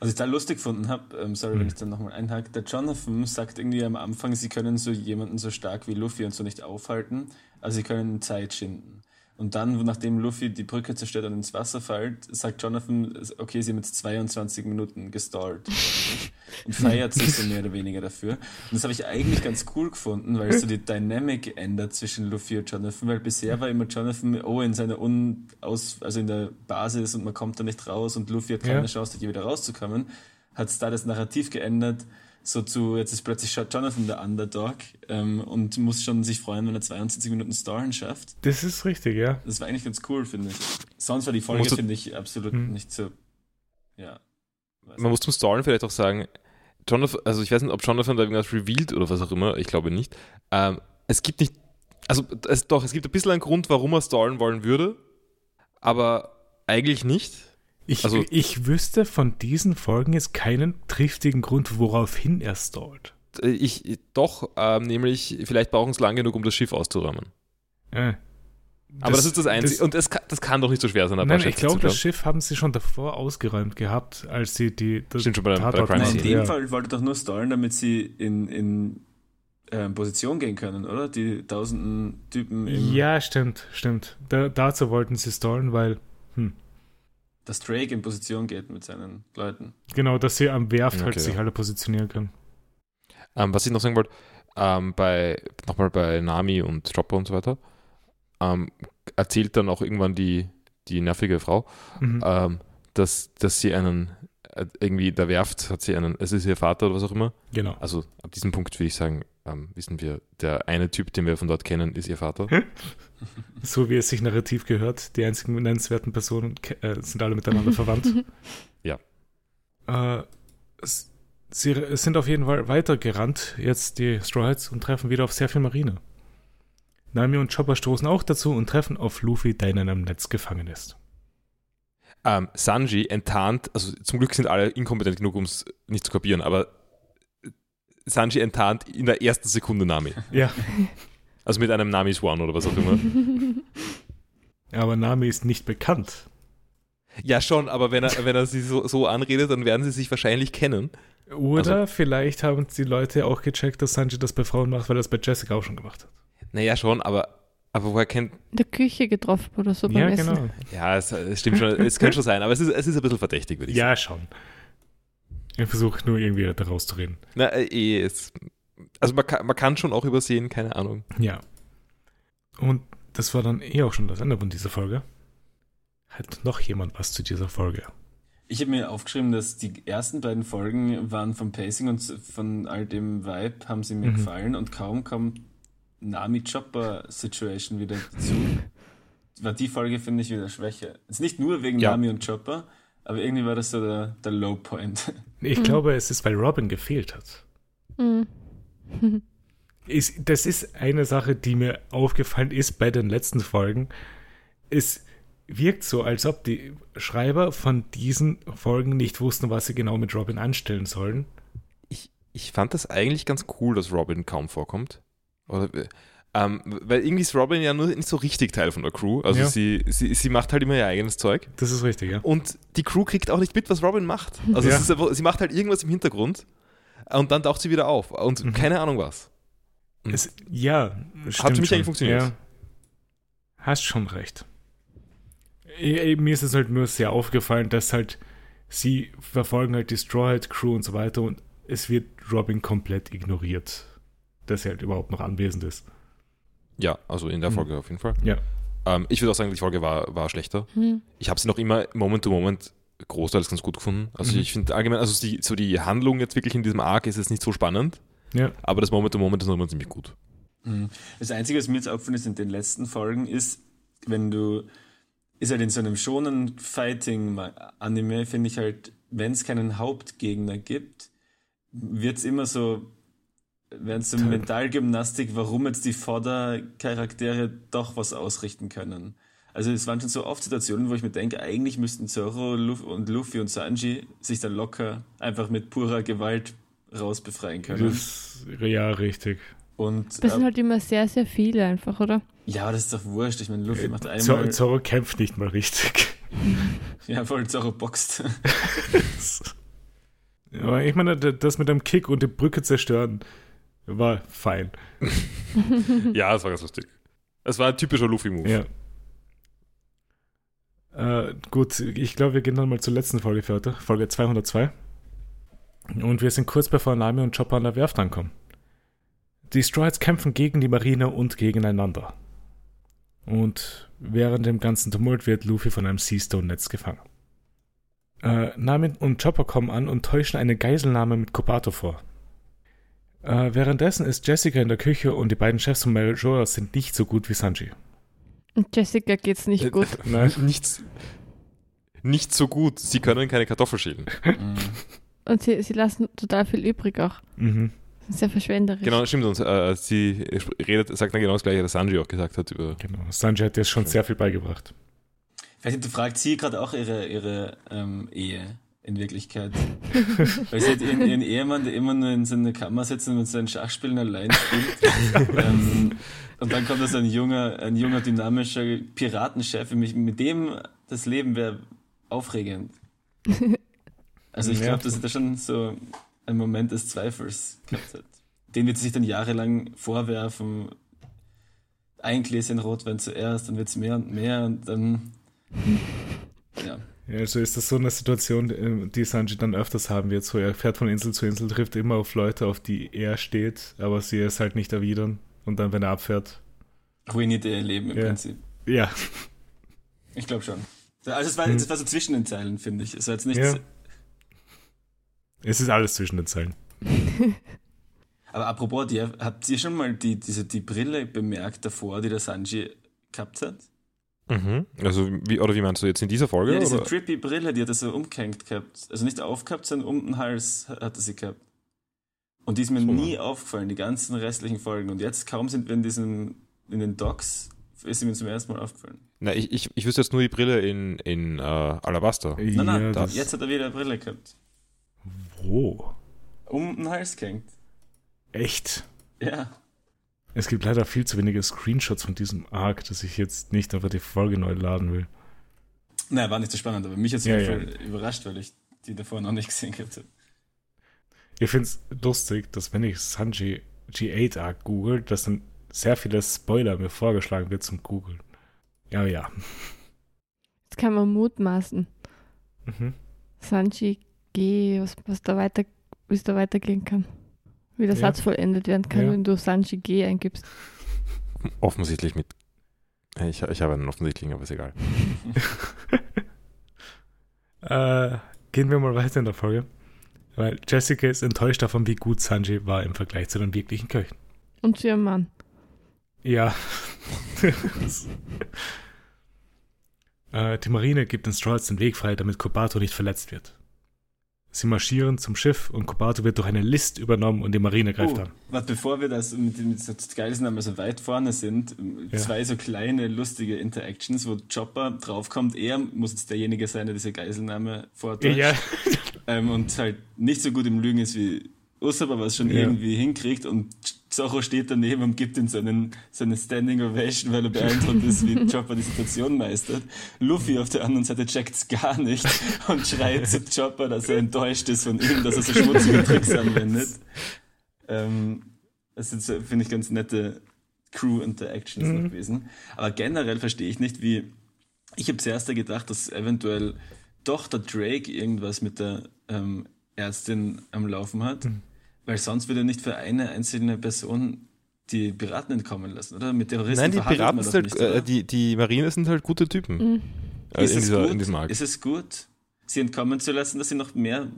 Was ich da lustig gefunden habe, ähm, sorry, Hm. wenn ich dann nochmal einhake, der Jonathan sagt irgendwie am Anfang, sie können so jemanden so stark wie Luffy und so nicht aufhalten, also sie können Zeit schinden. Und dann, nachdem Luffy die Brücke zerstört und ins Wasser fällt, sagt Jonathan, okay, sie haben jetzt 22 Minuten gestallt. [laughs] und feiert sich so mehr oder weniger dafür. Und das habe ich eigentlich ganz cool gefunden, weil es so die Dynamic ändert zwischen Luffy und Jonathan, weil bisher war immer Jonathan, oh, in seiner Un aus, also in der Basis und man kommt da nicht raus und Luffy hat keine Ja. Chance, hier wieder rauszukommen. Hat es da das Narrativ geändert, so zu, jetzt ist plötzlich Jonathan der Underdog ähm, und muss schon sich freuen, wenn er 22 Minuten Stallen schafft. Das ist richtig, ja. Das war eigentlich ganz cool, finde ich. Sonst war die Folge, finde ich, absolut Hm. nicht so. Ja. Man muss zum Stallen vielleicht auch sagen, Jonathan, also ich weiß nicht, ob Jonathan da irgendwas revealed oder was auch immer, ich glaube nicht. Ähm, es gibt nicht, also es, doch, es gibt ein bisschen einen Grund, warum er stallen wollen würde, aber eigentlich nicht. Ich, Also- ich wüsste von diesen Folgen jetzt keinen triftigen Grund, woraufhin er stallt. Äh, Ich, doch, ähm, nämlich, vielleicht brauchen sie lang genug, um das Schiff auszuräumen. Äh, Aber das, ist das Einzige. und das kann, das kann doch nicht so schwer sein, Nein, ich glaube, das Schiff haben sie schon davor ausgeräumt gehabt, als sie die das Stimmt schon bei der- bei der Crime Nein, in dem ja. Fall wollte doch nur stallen, damit sie in, in ähm, Position gehen können, oder? Die tausenden Typen im, Ja, stimmt, stimmt. Da, dazu wollten sie stallen, weil, dass Drake in Position geht mit seinen Leuten. genau, dass sie am Werft halt Okay, sich ja. alle positionieren können. Ähm, was ich noch sagen wollte, ähm, bei, nochmal bei Nami und Chopper und so weiter, ähm, erzählt dann auch irgendwann die, die nervige Frau, Mhm. ähm, dass, dass sie einen, äh, irgendwie der Werft hat sie einen, es ist ihr Vater oder was auch immer. Genau. Also ab diesem Punkt würde ich sagen, ähm, wissen wir, der eine Typ, den wir von dort kennen, ist ihr Vater. [laughs] [laughs] So wie es sich narrativ gehört, die einzigen nennenswerten Personen äh, sind alle miteinander verwandt. [laughs] Ja. Äh, sie sind auf jeden Fall weitergerannt, jetzt die Straw Hats, und treffen wieder auf sehr viel Marine. Nami und Chopper stoßen auch dazu und treffen auf Luffy, der in einem Netz gefangen ist. Ähm, Sanji enttarnt, also zum Glück sind alle inkompetent genug, um es nicht zu kapieren, aber Sanji enttarnt in der ersten Sekunde Nami. Ja, [laughs] Also mit einem Nami's One oder was auch immer. [laughs] aber Nami ist nicht bekannt. Ja, schon, aber wenn er, wenn er sie so, so anredet, dann werden sie sich wahrscheinlich kennen. Oder Also- vielleicht haben die Leute auch gecheckt, dass Sanji das bei Frauen macht, weil er das bei Jessica auch schon gemacht hat. Naja, schon, aber, aber woher kennt. In der Küche getroffen oder so beim ja, Essen. genau. Ja, es, es stimmt schon, es könnte schon sein, aber es ist, es ist ein bisschen verdächtig, würde ich sagen. Ja, schon. Ich versuche nur irgendwie da rauszureden. Na, eh, es, also man kann, man kann schon auch übersehen, keine Ahnung. Ja. Und das war dann eh auch schon das Ende von dieser Folge. Hat noch jemand was zu dieser Folge? Ich habe mir aufgeschrieben, dass die ersten beiden Folgen waren vom Pacing und von all dem Vibe haben sie mir Mhm. gefallen und kaum kommt Nami Chopper Situation wieder dazu. War die Folge, finde ich, wieder schwächer. Jetzt nicht nur wegen Ja. Nami und Chopper, aber irgendwie war das so der, der Low Point. Ich Mhm. glaube, es ist, weil Robin gefehlt hat. Mhm. [laughs] Ist, das ist eine Sache, die mir aufgefallen ist bei den letzten Folgen. Es wirkt so, als ob die Schreiber von diesen Folgen nicht wussten, was sie genau mit Robin anstellen sollen. Ich, ich fand das eigentlich ganz cool, dass Robin kaum vorkommt. Oder, äh, ähm, weil irgendwie ist Robin ja nur nicht so richtig Teil von der Crew. Also Ja. sie, sie, sie macht halt immer ihr eigenes Zeug. Das ist richtig, ja. Und die Crew kriegt auch nicht mit, was Robin macht. Also Ja. ist sie macht halt irgendwas im Hintergrund und dann taucht sie wieder auf. Und Mhm. keine Ahnung was. Es, ja, für stimmt mich schon. eigentlich funktioniert. Ja. Hast schon recht. Mir ist es halt nur sehr aufgefallen, dass halt sie verfolgen halt die Straw Hat Crew und so weiter und es wird Robin komplett ignoriert, dass er halt überhaupt noch anwesend ist. Ja, also in der Mhm. Folge auf jeden Fall. Ja. Ähm, ich würde auch sagen, die Folge war, war schlechter. Hm. Ich habe sie noch immer Moment to Moment großteils ganz gut gefunden. Also Mhm. ich finde allgemein, also die, so die Handlung jetzt wirklich in diesem Arc ist jetzt nicht so spannend, Ja. aber das Moment to Moment ist noch immer ziemlich gut. Mhm. Das Einzige, was mir jetzt aufgefallen ist in den letzten Folgen, ist, wenn du, ist halt in so einem schonen Fighting-Anime, finde ich halt, wenn es keinen Hauptgegner gibt, wird es immer so, werden es so. Mentalgymnastik, warum jetzt die Vordercharaktere doch was ausrichten können. Also es waren schon so oft Situationen, wo ich mir denke, eigentlich müssten Zoro und Luffy und Sanji sich dann locker einfach mit purer Gewalt rausbefreien können. Das, ja, richtig. Und Das sind äh, halt immer sehr, sehr viele einfach, oder? ja, aber das ist doch wurscht. Ich meine, Luffy macht Äh, Zoro, einmal. Zoro kämpft nicht mal richtig. [laughs] Ja, voll Zorro boxt. [laughs] Aber ich meine, das mit dem Kick und die Brücke zerstören war fein. [laughs] ja, das war ganz lustig. Es war ein typischer Luffy-Move. Ja. Äh, gut, ich glaube, wir gehen dann mal zur letzten Folge für heute, Folge 202. Und wir sind kurz bevor Nami und Chopper an der Werft ankommen. Die Stroids kämpfen gegen die Marine und gegeneinander. Und während dem ganzen Tumult wird Luffy von einem Seastone-Netz gefangen. Äh, Nami und Chopper kommen an und täuschen eine Geiselnahme mit Kobato vor. Äh, währenddessen ist Jessica in der Küche und die beiden Chefs von Majora sind nicht so gut wie Sanji. Und Jessica geht's nicht gut. [laughs] Nein. Nicht, nicht so gut. Sie können keine Kartoffel schälen. [laughs] Und sie, sie lassen total viel übrig auch. Mhm. Sind sehr verschwenderisch. Genau, stimmt. Und äh, sie redet, sagt dann genau das Gleiche, was Sanji auch gesagt hat. Über, Genau. Sanji hat dir schon sehr viel beigebracht. Vielleicht fragt sie gerade auch ihre, ihre ähm, Ehe in Wirklichkeit. [laughs] Weil sie hat ihren, ihren Ehemann, der immer nur in seiner Kammer sitzt und mit seinen Schachspielen allein spielt. [laughs] ähm, und dann kommt da so ein junger, ein junger, dynamischer Piratenchef. Mit, dem das Leben wäre aufregend. Also ich glaube, dass sie da schon so einen Moment des Zweifels gehabt hat. Den wird sie sich dann jahrelang vorwerfen. Ein Gläschen Rotwein zuerst, dann wird es mehr und mehr und dann. Ja. Ja, also ist das so eine Situation, äh, die Sanji dann öfters haben wird. So, er fährt von Insel zu Insel, trifft immer auf Leute, auf die er steht, aber sie es halt nicht erwidern. Und dann, wenn er abfährt, ruiniert ihr Leben im Ja. Prinzip. ja, Ich glaube schon. Also es war, Hm. war so zwischen den Zeilen, finde ich. Es war jetzt nicht. Ja. es ist alles zwischen den Zeilen. [laughs] Aber apropos, die, habt ihr schon mal die, diese, die Brille bemerkt davor, die der Sanji gehabt hat? Mhm. Also, wie, oder wie meinst du jetzt in dieser Folge? Ja, diese oder? trippy Brille, die hat er so umgehängt gehabt. Also nicht aufgehabt, sondern um den Hals hat er sie gehabt. Und die ist mir So. nie aufgefallen, die ganzen restlichen Folgen. Und jetzt, kaum sind wir in diesen, in den Docks, ist sie mir zum ersten Mal aufgefallen. Na, ich, ich, ich wüsste jetzt nur die Brille in, in äh, Alabaster. Nein, nein, das, jetzt hat er wieder eine Brille gehabt. Wo? Um den Hals gehängt. Echt? Ja. Es gibt leider viel zu wenige Screenshots von diesem Arc, dass ich jetzt nicht einfach die Folge neu laden will. Naja, war nicht so spannend, aber mich hat es Ja, auf ja. jeden Fall überrascht, weil ich die davor noch nicht gesehen habe. Ich finde es lustig, dass wenn ich Sanji G8 Arc google, dass dann sehr viele Spoiler mir vorgeschlagen wird zum Googeln. Ja, ja. Jetzt kann man mutmaßen. Mhm. Sanji G, was, was da weiter, wie es da weitergehen kann. Wie der Ja. Satz vollendet werden kann, Ja. wenn du Sanji G eingibst. Offensichtlich mit. Ich, ich habe einen offensichtlichen, aber ist egal. [laughs] Äh, gehen wir mal weiter in der Folge. Weil Jessica ist enttäuscht davon, wie gut Sanji war im Vergleich zu den wirklichen Köchen. Und zu ihrem Mann. Ja. [laughs] äh, die Marine gibt den Strolls den Weg frei, damit Kobato nicht verletzt wird. Sie marschieren zum Schiff und Kobato wird durch eine List übernommen und die Marine greift Oh, an. warte, bevor wir das mit, so Geiselnahmen so weit vorne sind, Ja. zwei so kleine, lustige Interactions, wo Chopper draufkommt, er muss jetzt derjenige sein, der diese Geiselnahme vortäuscht. Ja, ähm, und halt nicht so gut im Lügen ist wie Usopp, aber es schon Ja. irgendwie hinkriegt und Zorro steht daneben und gibt ihm so einen, so einen Standing Ovation, weil er beeindruckt ist, wie [laughs] Chopper die Situation meistert. Luffy auf der anderen Seite checkt's gar nicht und schreit zu Chopper, dass er enttäuscht ist von ihm, dass er so schmutzige Tricks anwendet. Ähm, das sind, so, finde ich, ganz nette Crew-Interactions Mhm. noch gewesen. Aber generell verstehe ich nicht, wie. Ich habe zuerst gedacht, dass eventuell doch der Drake irgendwas mit der ähm, Ärztin am Laufen hat, Mhm. Weil sonst würde er nicht für eine einzelne Person die Piraten entkommen lassen, oder? Mit Terroristen Nein, die Piraten man sind halt, nicht, oder? äh, die, die Marine sind halt gute Typen. Mhm. Ist, in, es dieser, gut? in diesem Arc. ist es gut, sie entkommen zu lassen, dass sie noch mehr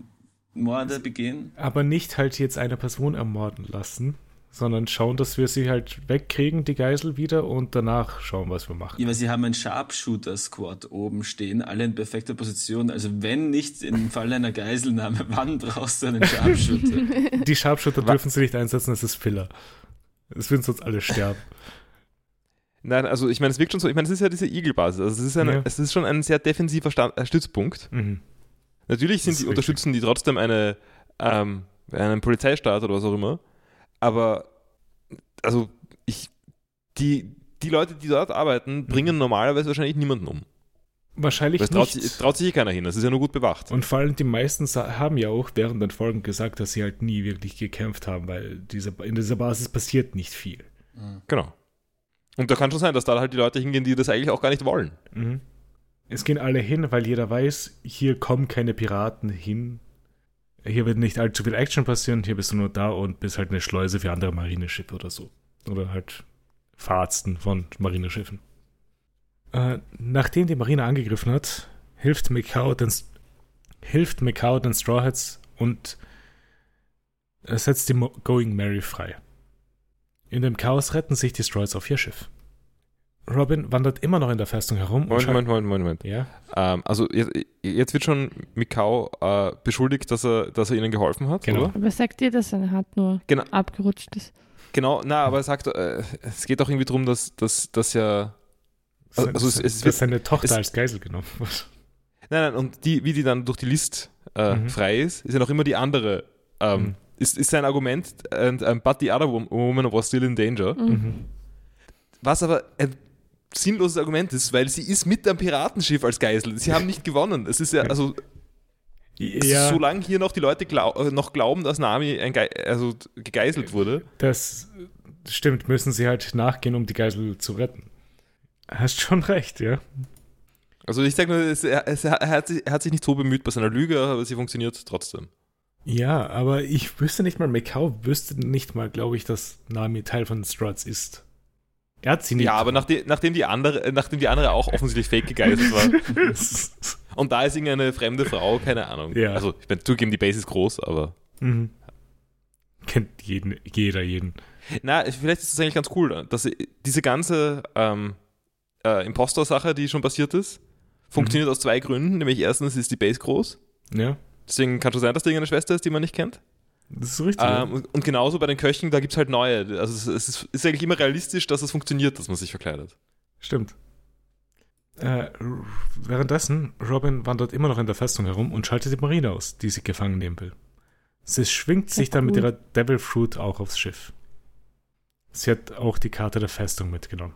Morde begehen? aber nicht halt jetzt eine Person ermorden lassen, sondern schauen, dass wir sie halt wegkriegen, die Geisel wieder, und danach schauen, was wir machen. Ja, weil sie haben einen Sharpshooter-Squad oben stehen, alle in perfekter Position. Also wenn nicht im Fall einer Geiselnahme, wann brauchst du einen Sharpshooter? [laughs] Die Sharpshooter dürfen sie nicht einsetzen, das ist Filler. Es würden sonst alle sterben. Nein, also ich meine, es wirkt schon so, ich meine, es ist ja diese Igel-Basis. Also es ist, eine, Ja. es ist schon ein sehr defensiver Sta äh, Stützpunkt. Mhm. Natürlich sind die, richtig. unterstützen die trotzdem eine, ähm, einen Polizeistaat oder was auch immer. Aber, also, ich, die, die Leute, die dort arbeiten, bringen normalerweise wahrscheinlich niemanden um. Wahrscheinlich es traut, nicht. sich- traut sich eh keiner hin. Das ist ja nur gut bewacht. Und vor allem die meisten haben ja auch während den Folgen gesagt, dass sie halt nie wirklich gekämpft haben, weil diese, in dieser Basis passiert nicht viel. Genau. Und da kann schon sein, dass da halt die Leute hingehen, die das eigentlich auch gar nicht wollen. Mhm. Es gehen alle hin, weil jeder weiß, hier kommen keine Piraten hin. Hier wird nicht allzu viel Action passieren, hier bist du nur da und bist halt eine Schleuse für andere Marineschiffe oder so. Oder halt Fahrzen von Marineschiffen. Äh, nachdem die Marine angegriffen hat, hilft Mikau den, hilft Mikau den Strawheads und er setzt die Mo Going Mary frei. In dem Chaos retten sich die Strawheads auf ihr Schiff. Robin wandert immer noch in der Festung herum. Moment, Moment, Moment, Moment, Moment. Ja, Ähm, also jetzt, jetzt wird schon Mikau äh, beschuldigt, dass er, dass er ihnen geholfen hat, Genau. oder? Aber sagt dir, dass seine Hand nur Genau. abgerutscht ist? Genau, na, aber er sagt, äh, es geht auch irgendwie darum, dass, dass, dass ja. Also, also es, es dass wird, seine Tochter es- als Geisel genommen wird. nein, nein, und die, wie die dann durch die List äh, Mhm. frei ist, ist ja noch immer die andere. Ähm, Mhm. ist, ist sein Argument, and, um, but the other wom- woman was still in danger. Mhm. Mhm. Was aber ein sinnloses Argument ist, weil sie ist mit am Piratenschiff als Geisel. Sie haben nicht gewonnen. Es ist ja, also Ja, solange hier noch die Leute glau äh, noch glauben, dass Nami also gegeißelt wurde. das stimmt, müssen sie halt nachgehen, um die Geisel zu retten. Hast schon recht, ja. Also ich sage nur, es, er, es, er, hat sich, er hat sich nicht so bemüht bei seiner Lüge, aber sie funktioniert trotzdem. Ja, aber ich wüsste nicht mal, Macau wüsste nicht mal, glaube ich, dass Nami Teil von Struts ist. Er hat sie nicht. Ja, aber nachdem, nachdem, die andere, äh, nachdem die andere auch offensichtlich fake gegeißelt war [laughs] und da ist irgendeine fremde Frau, keine Ahnung. Ja. Also ich meine, zugeben, die Base ist groß, aber mhm. Kennt jeden, jeder jeden. na, vielleicht ist das eigentlich ganz cool, dass diese ganze ähm, äh, Impostor-Sache, die schon passiert ist, funktioniert aus zwei Gründen. Nämlich erstens ist die Base groß, Ja, deswegen kann schon sein, dass da irgendeine Schwester ist, die man nicht kennt. Das ist richtig. Ähm, und, und genauso bei den Köchen, da gibt es halt neue. Also es, es ist, ist eigentlich immer realistisch, dass es funktioniert, dass man sich verkleidet. Stimmt. Äh, währenddessen, Robin wandert immer noch in der Festung herum und schaltet die Marine aus, die sie gefangen nehmen will. Sie schwingt sich dann mit ihrer Devil Fruit auch aufs Schiff. Sie hat auch die Karte der Festung mitgenommen.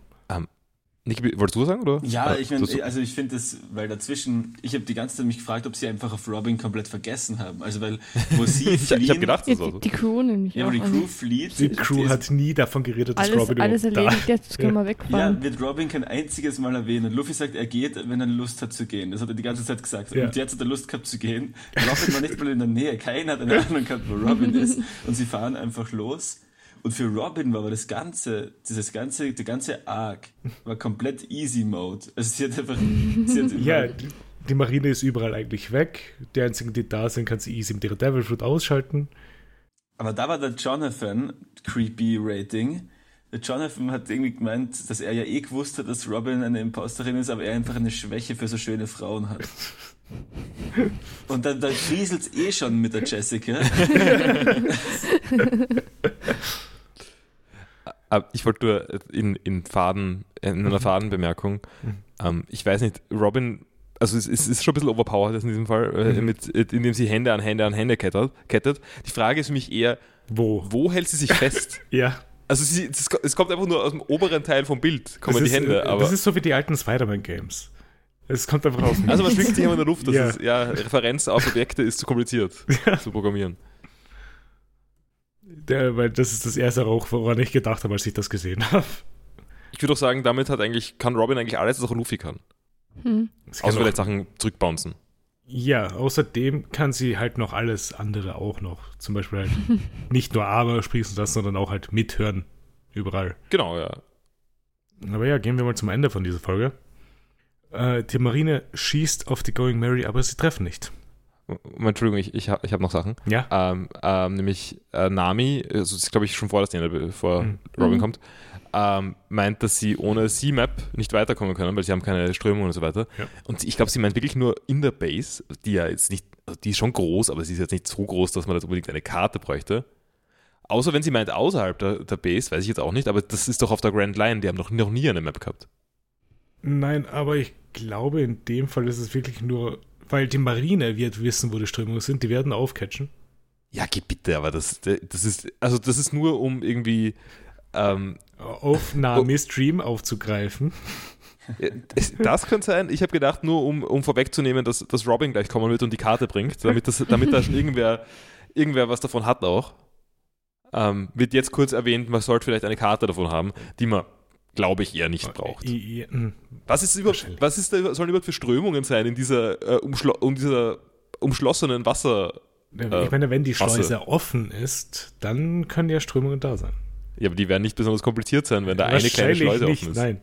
Niki, wolltest du was sagen? Oder? Ja, Oder ich meine, also ich finde das, weil dazwischen, ich habe die ganze Zeit mich gefragt, ob sie einfach auf Robin komplett vergessen haben. Also weil, wo [laughs] sie ich fliehen, ich habe gedacht, Ja, das war die, so. die Crew nämlich ja, aber die also Crew flieht. Die Crew ist- hat nie davon geredet, dass alles, Robin alles überhaupt da erledigt, jetzt können wir wegfahren. Ja, wird Robin kein einziges Mal erwähnen. Luffy sagt, er geht, wenn er Lust hat zu gehen. Das hat er die ganze Zeit gesagt. Ja. Und jetzt hat er Lust gehabt zu gehen. Robin war nicht mal in der Nähe. Keiner hat eine Ahnung gehabt, wo Robin ist. Und sie fahren einfach los. Und für Robin war aber das ganze, dieses ganze, der ganze Arc war komplett Easy Mode. Also sie hat einfach, sie hat [laughs] Ja, die, Marine ist überall eigentlich weg. Die einzigen, die da sind, kann sie easy mit ihrer Devil Fruit ausschalten. Aber da war der Jonathan, Creepy Rating. Der Jonathan hat irgendwie gemeint, dass er ja eh gewusst hat, dass Robin eine Imposterin ist, aber er einfach eine Schwäche für so schöne Frauen hat. [laughs] Und dann, dann frieselt's eh schon mit der Jessica. [laughs] Aber ich wollte nur in, in Faden, in einer Fadenbemerkung, ähm, ich weiß nicht, Robin, also es, es ist schon ein bisschen overpowered in diesem Fall, äh, Mhm. mit, äh, indem sie Hände an Hände an Hände kettet, kettet. Die Frage ist für mich eher, Wo? wo hält sie sich fest? [laughs] Ja. Also sie, es, es kommt einfach nur aus dem oberen Teil vom Bild, kommen das die ist, Hände, äh, aber... Das ist so wie die alten Spider-Man-Games. Es kommt einfach aus dem Also man schwingt sich immer in der Luft, das Ja. ist, ja, Referenz auf Objekte ist zu kompliziert [laughs] zu programmieren. Der, weil das ist das erste auch, woran ich gedacht habe, als ich das gesehen habe. Ich würde auch sagen, damit hat eigentlich, kann Robin eigentlich alles, was auch Luffy kann. Hm. Außer auch- vielleicht Sachen zurückbouncen. Ja, außerdem kann sie halt noch alles andere auch noch. Zum Beispiel halt [laughs] nicht nur Arme sprießen lassen, sondern auch halt mithören. Überall. Genau, ja. Aber ja, gehen wir mal zum Ende von dieser Folge. Äh, die Marine schießt auf die Going Mary, aber sie treffen nicht. Entschuldigung, ich, ich habe ich hab noch Sachen. Ja? Ähm, ähm, nämlich äh, Nami, also das ist glaube ich schon vor der Szene, bevor Mhm. Robin Mhm. kommt, ähm, meint, dass sie ohne C-Map nicht weiterkommen können, weil sie haben keine Strömung und so weiter. Ja. Und ich glaube, sie meint wirklich nur in der Base, die ja jetzt nicht, also die ist schon groß, aber sie ist jetzt nicht so groß, dass man jetzt unbedingt eine Karte bräuchte. Außer wenn sie meint außerhalb der, der Base, weiß ich jetzt auch nicht, aber das ist doch auf der Grand Line, die haben noch, noch nie eine Map gehabt. Nein, aber ich glaube, in dem Fall ist es wirklich nur, weil die Marine wird wissen, wo die Strömungen sind. Die werden aufcatchen. Ja, geh bitte, aber das, das ist, also das ist nur um irgendwie, ähm, Auf [laughs] Nami Stream aufzugreifen. Das könnte sein. Ich habe gedacht, nur um, um vorwegzunehmen, dass, dass Robin gleich kommen wird und die Karte bringt, damit, das, damit da schon irgendwer, irgendwer was davon hat auch. Ähm, wird jetzt kurz erwähnt, man sollte vielleicht eine Karte davon haben, die man glaube ich, eher nicht braucht. Hm. Was, ist überhaupt, Wahrscheinlich. was ist da, sollen überhaupt für Strömungen sein in dieser, äh, um dieser umschlossenen Wasser? Ich meine, wenn die Wasser. Schleuse offen ist, dann können ja Strömungen da sein. Ja, aber die werden nicht besonders kompliziert sein, wenn da eine kleine Schleuse nicht, offen ist. Nein.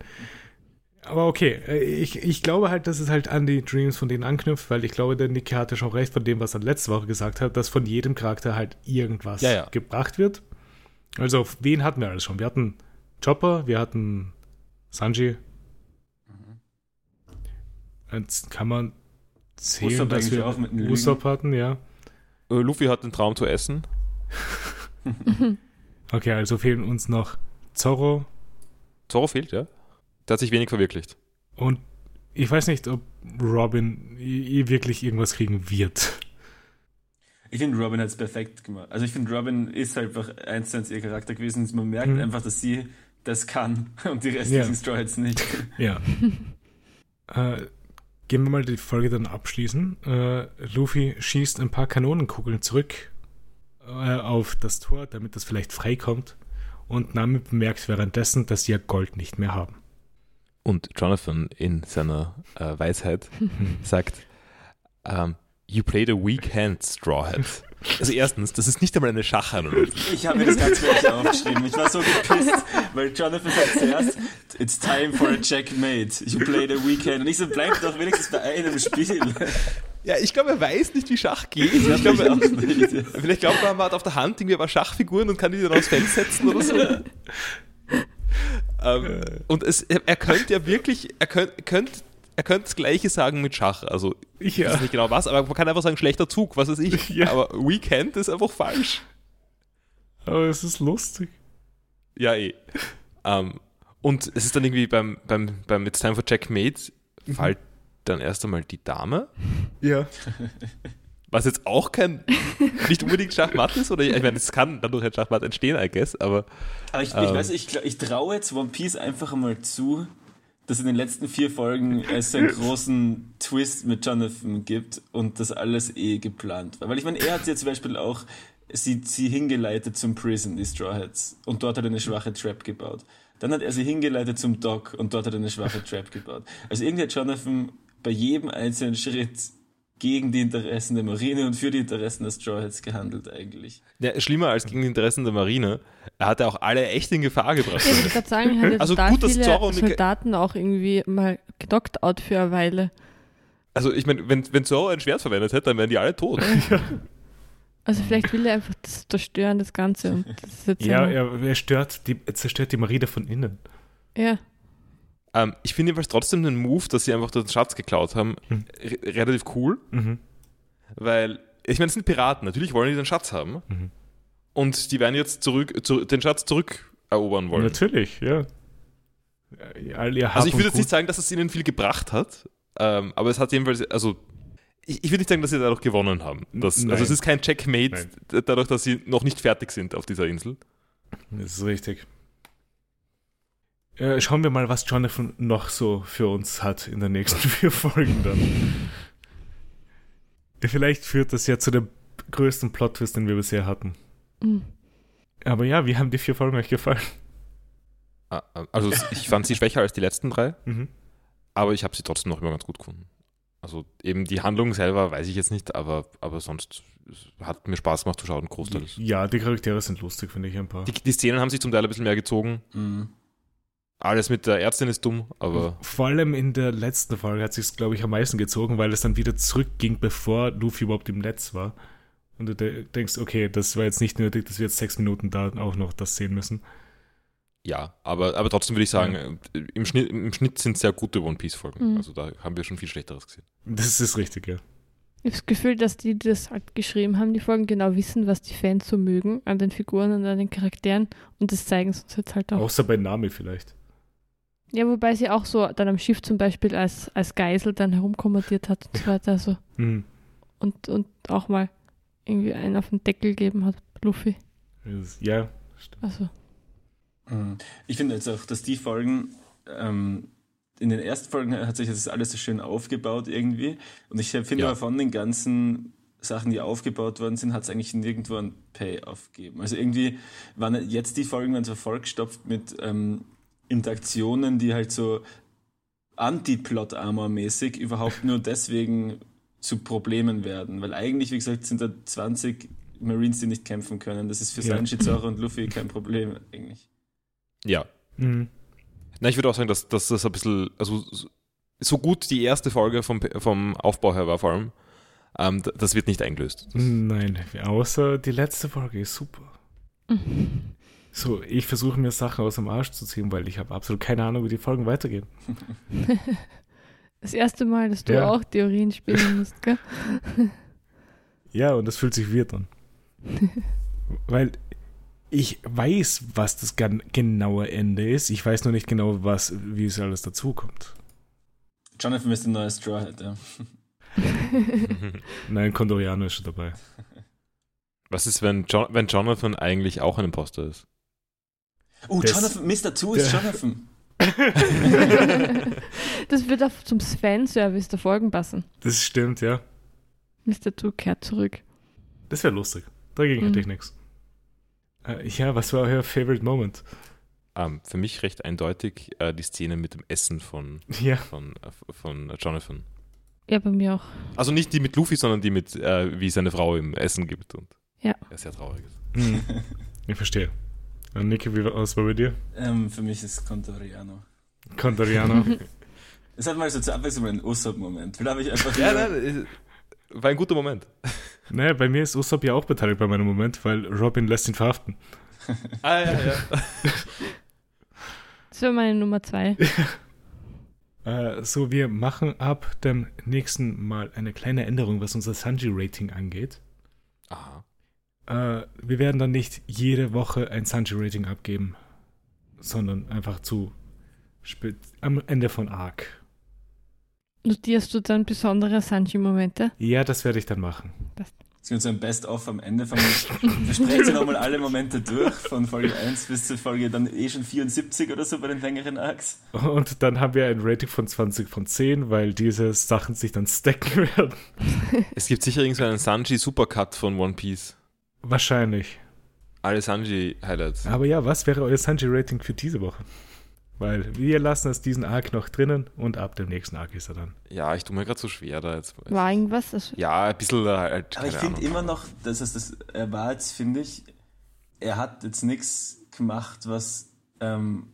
Aber okay, äh, ich, ich glaube halt, dass es halt an die Dreams von denen anknüpft, weil ich glaube, der Nicky hatte schon recht von dem, was er letzte Woche gesagt hat, dass von jedem Charakter halt irgendwas Ja, ja. gebracht wird. Also auf wen hatten wir alles schon? Wir hatten Chopper, wir hatten Sanji. Jetzt kann man zählen, Usopp dass wir auch mit. Usopp hatten, ja. Äh, Luffy hat den Traum zu essen. [laughs] Okay, also fehlen uns noch Zorro Zorro fehlt, ja. Der hat sich wenig verwirklicht. und ich weiß nicht, ob Robin wirklich irgendwas kriegen wird. Ich finde, Robin hat es perfekt gemacht. Also ich finde, Robin ist halt einfach eins zu eins ihr Charakter gewesen. Man merkt Mhm. einfach, dass sie das kann [laughs] und die restlichen Ja. Straw Hats nicht. [laughs] Ja. äh, gehen wir mal die Folge dann abschließen. Äh, Luffy schießt ein paar Kanonenkugeln zurück äh, auf das Tor, damit das vielleicht freikommt. Und Nami bemerkt währenddessen, dass sie ja Gold nicht mehr haben. Und Jonathan in seiner äh, Weisheit [laughs] sagt, ähm, You played a weak hand, Straw Hat. Also erstens, das ist nicht einmal eine Schachanalogie. Ich habe mir das ganz gleich aufgeschrieben. Ich war so gepisst, weil Jonathan sagt zuerst, it's time for a checkmate. You played a weekend. Und ich so, bleib doch wenigstens bei einem Spiel. Ja, ich glaube, er weiß nicht, wie Schach geht. Ich Ich glaube, er, nicht. vielleicht glaubt er, man hat auf der Hand irgendwie aber Schachfiguren und kann die dann aufs Feld setzen oder so. [laughs] ähm, und es, er, er könnte ja wirklich, er könnte, könnte, er könnte das Gleiche sagen mit Schach. Also, ich Ja. weiß nicht genau was, aber man kann einfach sagen, schlechter Zug, was weiß ich. [laughs] Ja. Aber Weekend ist einfach falsch. Aber es ist lustig. Ja, eh. Ähm, und es ist dann irgendwie beim, beim, beim It's Time for Checkmate fällt dann erst einmal die Dame, Ja. was jetzt auch kein, nicht unbedingt Schachmatt ist, oder ich meine, es kann dadurch ein Schachmatt entstehen, I guess, aber Aber ich, ich Ähm. weiß, ich, ich traue jetzt One Piece einfach mal zu, dass in den letzten vier Folgen es einen großen Twist mit Jonathan gibt und das alles eh geplant war. Weil ich meine, er hat ja zum Beispiel auch sie, sie hingeleitet zum Prison, die Straw Hats, und dort hat er eine schwache Trap gebaut. Dann hat er sie hingeleitet zum Dock und dort hat er eine schwache Trap gebaut. Also irgendwie hat Jonathan bei jedem einzelnen Schritt gegen die Interessen der Marine und für die Interessen der Straw Hats gehandelt eigentlich. ja, schlimmer als gegen die Interessen der Marine, er hat ja auch alle echt in Gefahr gebracht. Ich wollte gerade sagen, er hat ja Also gut, dass viele Zorro Soldaten auch irgendwie mal gedockt out für eine Weile. Also ich meine, wenn, wenn Zorro ein Schwert verwendet hätte, dann wären die alle tot. [laughs] Also vielleicht will er einfach das zerstören, das Ganze. Und das ist jetzt Ja, er, er, stört die, er zerstört die Marine von innen. ja. Ähm, ich finde jedenfalls trotzdem den Move, dass sie einfach den Schatz geklaut haben, Hm. re- relativ cool. Mhm. Weil, ich meine, es sind Piraten, natürlich wollen die den Schatz haben. Mhm. Und die werden jetzt zurück, zu, den Schatz zurückerobern wollen. Natürlich, ja. All ihr Also ich würde jetzt nicht sagen, dass es ihnen viel gebracht hat, ähm, aber es hat jedenfalls, also ich, ich würde nicht sagen, dass sie dadurch gewonnen haben. Das, Nein. also es ist kein Checkmate, Nein. dadurch, dass sie noch nicht fertig sind auf dieser Insel. Das ist richtig. Äh, schauen wir mal, was Jonathan noch so für uns hat in den nächsten [laughs] vier Folgen dann. Vielleicht führt das ja zu dem größten Plot-Twist, den wir bisher hatten. Mhm. Aber ja, wie haben die vier Folgen euch gefallen? Ah, Also ich fand sie schwächer als die letzten drei, Mhm. aber ich habe sie trotzdem noch immer ganz gut gefunden. Also eben die Handlung selber weiß ich jetzt nicht, aber, aber sonst hat mir Spaß gemacht zu schauen, großteils. Ja, die Charaktere sind lustig, finde ich ein paar. Die, die Szenen haben sich zum Teil ein bisschen mehr gezogen. Mhm. Alles mit der Ärztin ist dumm, aber Vor allem in der letzten Folge hat sich glaube ich, am meisten gezogen, weil es dann wieder zurückging, bevor Luffy überhaupt im Netz war. Und du de denkst, okay, das war jetzt nicht nötig, dass wir jetzt sechs Minuten da auch noch das sehen müssen. ja, aber, aber trotzdem würde ich sagen, äh, im, Schnitt, im Schnitt sind sehr gute One Piece-Folgen. Mhm. Also da haben wir schon viel Schlechteres gesehen. Das ist richtig, ja. Ich habe das Gefühl, dass die, die das halt geschrieben haben, die Folgen genau wissen, was die Fans so mögen an den Figuren und an den Charakteren und das zeigen sie uns jetzt halt auch. Außer bei Nami vielleicht. Ja, wobei sie auch so dann am Schiff zum Beispiel als, als Geisel dann herumkommandiert hat und so weiter. Also, Mhm. und, und auch mal irgendwie einen auf den Deckel gegeben hat, Luffy. Ja, stimmt. Also, Mhm. Ich finde jetzt auch, dass die Folgen, ähm, in den ersten Folgen hat sich das alles so schön aufgebaut irgendwie. Und ich finde Ja. aber von den ganzen Sachen, die aufgebaut worden sind, hat es eigentlich nirgendwo ein Payoff gegeben. Also irgendwie waren jetzt die Folgen waren so vollgestopft mit ähm, Interaktionen, die halt so Anti-Plot-Armor-mäßig überhaupt nur deswegen zu Problemen werden. Weil eigentlich, wie gesagt, sind da 20 Marines, die nicht kämpfen können. Das ist für Ja. Sanji, Zoro und Luffy kein Problem eigentlich. Ja. Mhm. Na, ich würde auch sagen, dass, dass das ein bisschen, also so- gut die erste Folge vom, vom Aufbau her war vor allem, ähm, das wird nicht eingelöst. Das, Nein, außer die letzte Folge ist super. [laughs] So, ich versuche mir Sachen aus dem Arsch zu ziehen, weil ich habe absolut keine Ahnung, wie die Folgen weitergehen. [laughs] Das erste Mal, dass du Ja. auch Theorien spielen musst, gell? [laughs] Ja, und das fühlt sich weird an. [laughs] weil ich weiß, was das genaue Ende ist. Ich weiß nur nicht genau, was, wie es alles dazukommt. Jonathan ist ein neues Straw Hat, ja. Nein, Condoriano ist schon dabei. Was ist, wenn, jo wenn Jonathan eigentlich auch ein Imposter ist? Oh, Das- Jonathan, Mr. Two ist Jonathan. [laughs] das wird auch zum Fan-Service der Folgen passen. Das stimmt, ja. Mr. Two kehrt zurück. Das wäre lustig. Dagegen Mhm. hätte ich nichts. Äh, ja, was war euer Favorite Moment? Ähm, für mich recht eindeutig äh, die Szene mit dem Essen von, [laughs] Ja, von, äh, von Jonathan. Ja, bei mir auch. Also nicht die mit Luffy, sondern die mit, äh, wie seine Frau ihm Essen gibt. Und Ja. Er sehr traurig ist. mhm. ich verstehe. Und Niki, wie war es bei dir? Ähm, für mich ist Contoriano. Condoriano. [laughs] Es hat mal so zur Abwechslung einen Usopp-Moment. Vielleicht habe ich einfach Ja, nein, äh, war ein guter Moment. [laughs] naja, bei mir ist Usopp ja auch beteiligt bei meinem Moment, weil Robin lässt ihn verhaften. [laughs] Ah, ja, ja. Das wäre meine Nummer zwei. Äh, so, wir machen ab dem nächsten Mal eine kleine Änderung, was unser Sanji-Rating angeht. Aha. Äh, wir werden dann nicht jede Woche ein Sanji-Rating abgeben, sondern einfach zu spät, am Ende von Arc. Notierst du dann besondere Sanji-Momente? Ja, das werde ich dann machen. Es gibt so ein Best-of am Ende von. [laughs] Wir sprechen nochmal alle Momente durch, von Folge 1 bis zur Folge dann eh schon 74 oder so bei den längeren Arcs. Und dann haben wir ein Rating von 20 von 10, weil diese Sachen sich dann [laughs] stacken werden. Es gibt sicher irgend so einen Sanji Supercut von One Piece. Wahrscheinlich. Alle Sanji-Highlights. Aber ja, was wäre euer Sanji-Rating für diese Woche? Weil wir lassen es diesen Arc noch drinnen und ab dem nächsten Arc ist er dann. Ja, ich tue mir gerade so schwer da jetzt. War irgendwas? Also, Ja, ein bisschen äh, halt. Aber ich finde immer noch, dass es das, er war jetzt, finde ich, er hat jetzt nichts gemacht, was, ähm,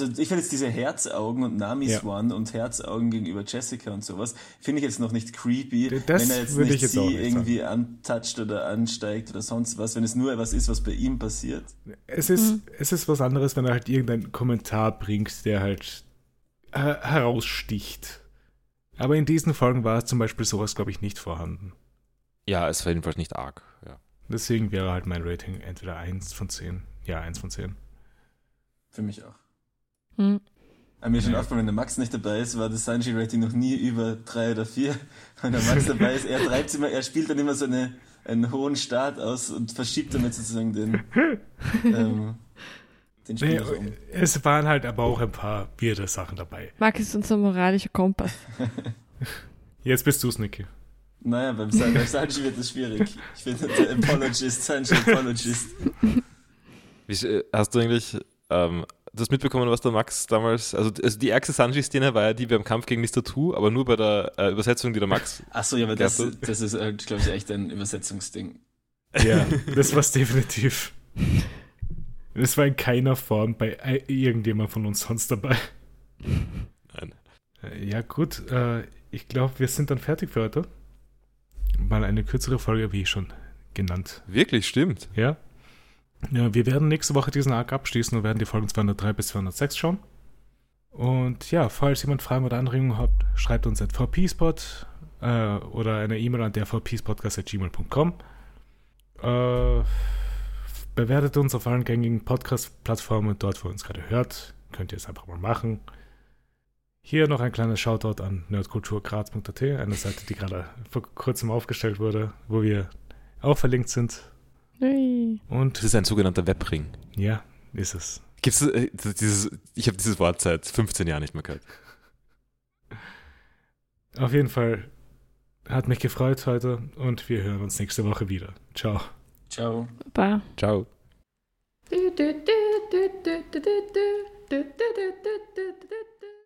also ich finde jetzt diese Herzaugen und Namis Ja. One und Herzaugen gegenüber Jessica und sowas, finde ich jetzt noch nicht creepy, Das wenn er jetzt nicht ich jetzt sie nicht irgendwie antatscht oder ansteigt oder sonst was, wenn es nur was ist, was bei ihm passiert. Es ist, Mhm. es ist was anderes, wenn er halt irgendeinen Kommentar bringt, der halt äh, heraussticht. Aber in diesen Folgen war zum Beispiel sowas, glaube ich, nicht vorhanden. Ja, es war jedenfalls nicht arg. Ja. Deswegen wäre halt mein Rating entweder 1 von 10. Ja, 1 von 10. Für mich auch. Hm. Mir ist schon Ja. aufgefallen, wenn der Max nicht dabei ist, war das Sanji-Rating noch nie über drei oder vier. [laughs] Wenn der Max [laughs] dabei ist, er treibt immer, er spielt dann immer so eine, einen hohen Start aus und verschiebt damit sozusagen den, [laughs] ähm, den Nee, Spieler um. es waren halt aber auch ein paar weirde Sachen dabei. Marc ist unser moralischer Kompass. Jetzt bist du's, Niki. Naja, beim, San- beim Sanji wird es schwierig. Ich bin der Apologist, Sanji Apologist. Wie, hast du eigentlich ähm, du hast mitbekommen, was der Max damals, also, also die ärgste Sanji-Szene war ja die beim Kampf gegen Mr. Two, aber nur bei der äh, Übersetzung, die der Max. Achso, ja, aber das, das ist, halt, glaube ich, echt ein Übersetzungsding. Ja, das war's definitiv. Es war in keiner Form bei ei- irgendjemand von uns sonst dabei. Nein. Äh, Ja, gut. Äh, ich glaube, wir sind dann fertig für heute. Mal eine kürzere Folge, wie schon genannt. Wirklich, stimmt. Ja. Ja, wir werden nächste Woche diesen Arc abschließen und werden die Folgen 203 bis 206 schauen. Und ja, falls jemand Fragen oder Anregungen hat, schreibt uns at vpspot äh, oder eine E-Mail an der vpspodcast.gmail.com. Äh, bewertet uns auf allen gängigen Podcast-Plattformen, dort wo ihr uns gerade hört. Könnt ihr es einfach mal machen. Hier noch ein kleines Shoutout an nerdkulturgraz.at, eine Seite, die gerade vor kurzem aufgestellt wurde, wo wir auch verlinkt sind. Ui. Und Das ist ein sogenannter Webring. ja, ist es. Gibt's äh, dieses, ich habe dieses Wort seit 15 Jahren nicht mehr gehört. Auf jeden Fall hat mich gefreut heute und wir hören uns nächste Woche wieder. Ciao. Ciao. Baba. Ciao. Du, du, du, du, du, du, du, du. du, du, du, du, du, du.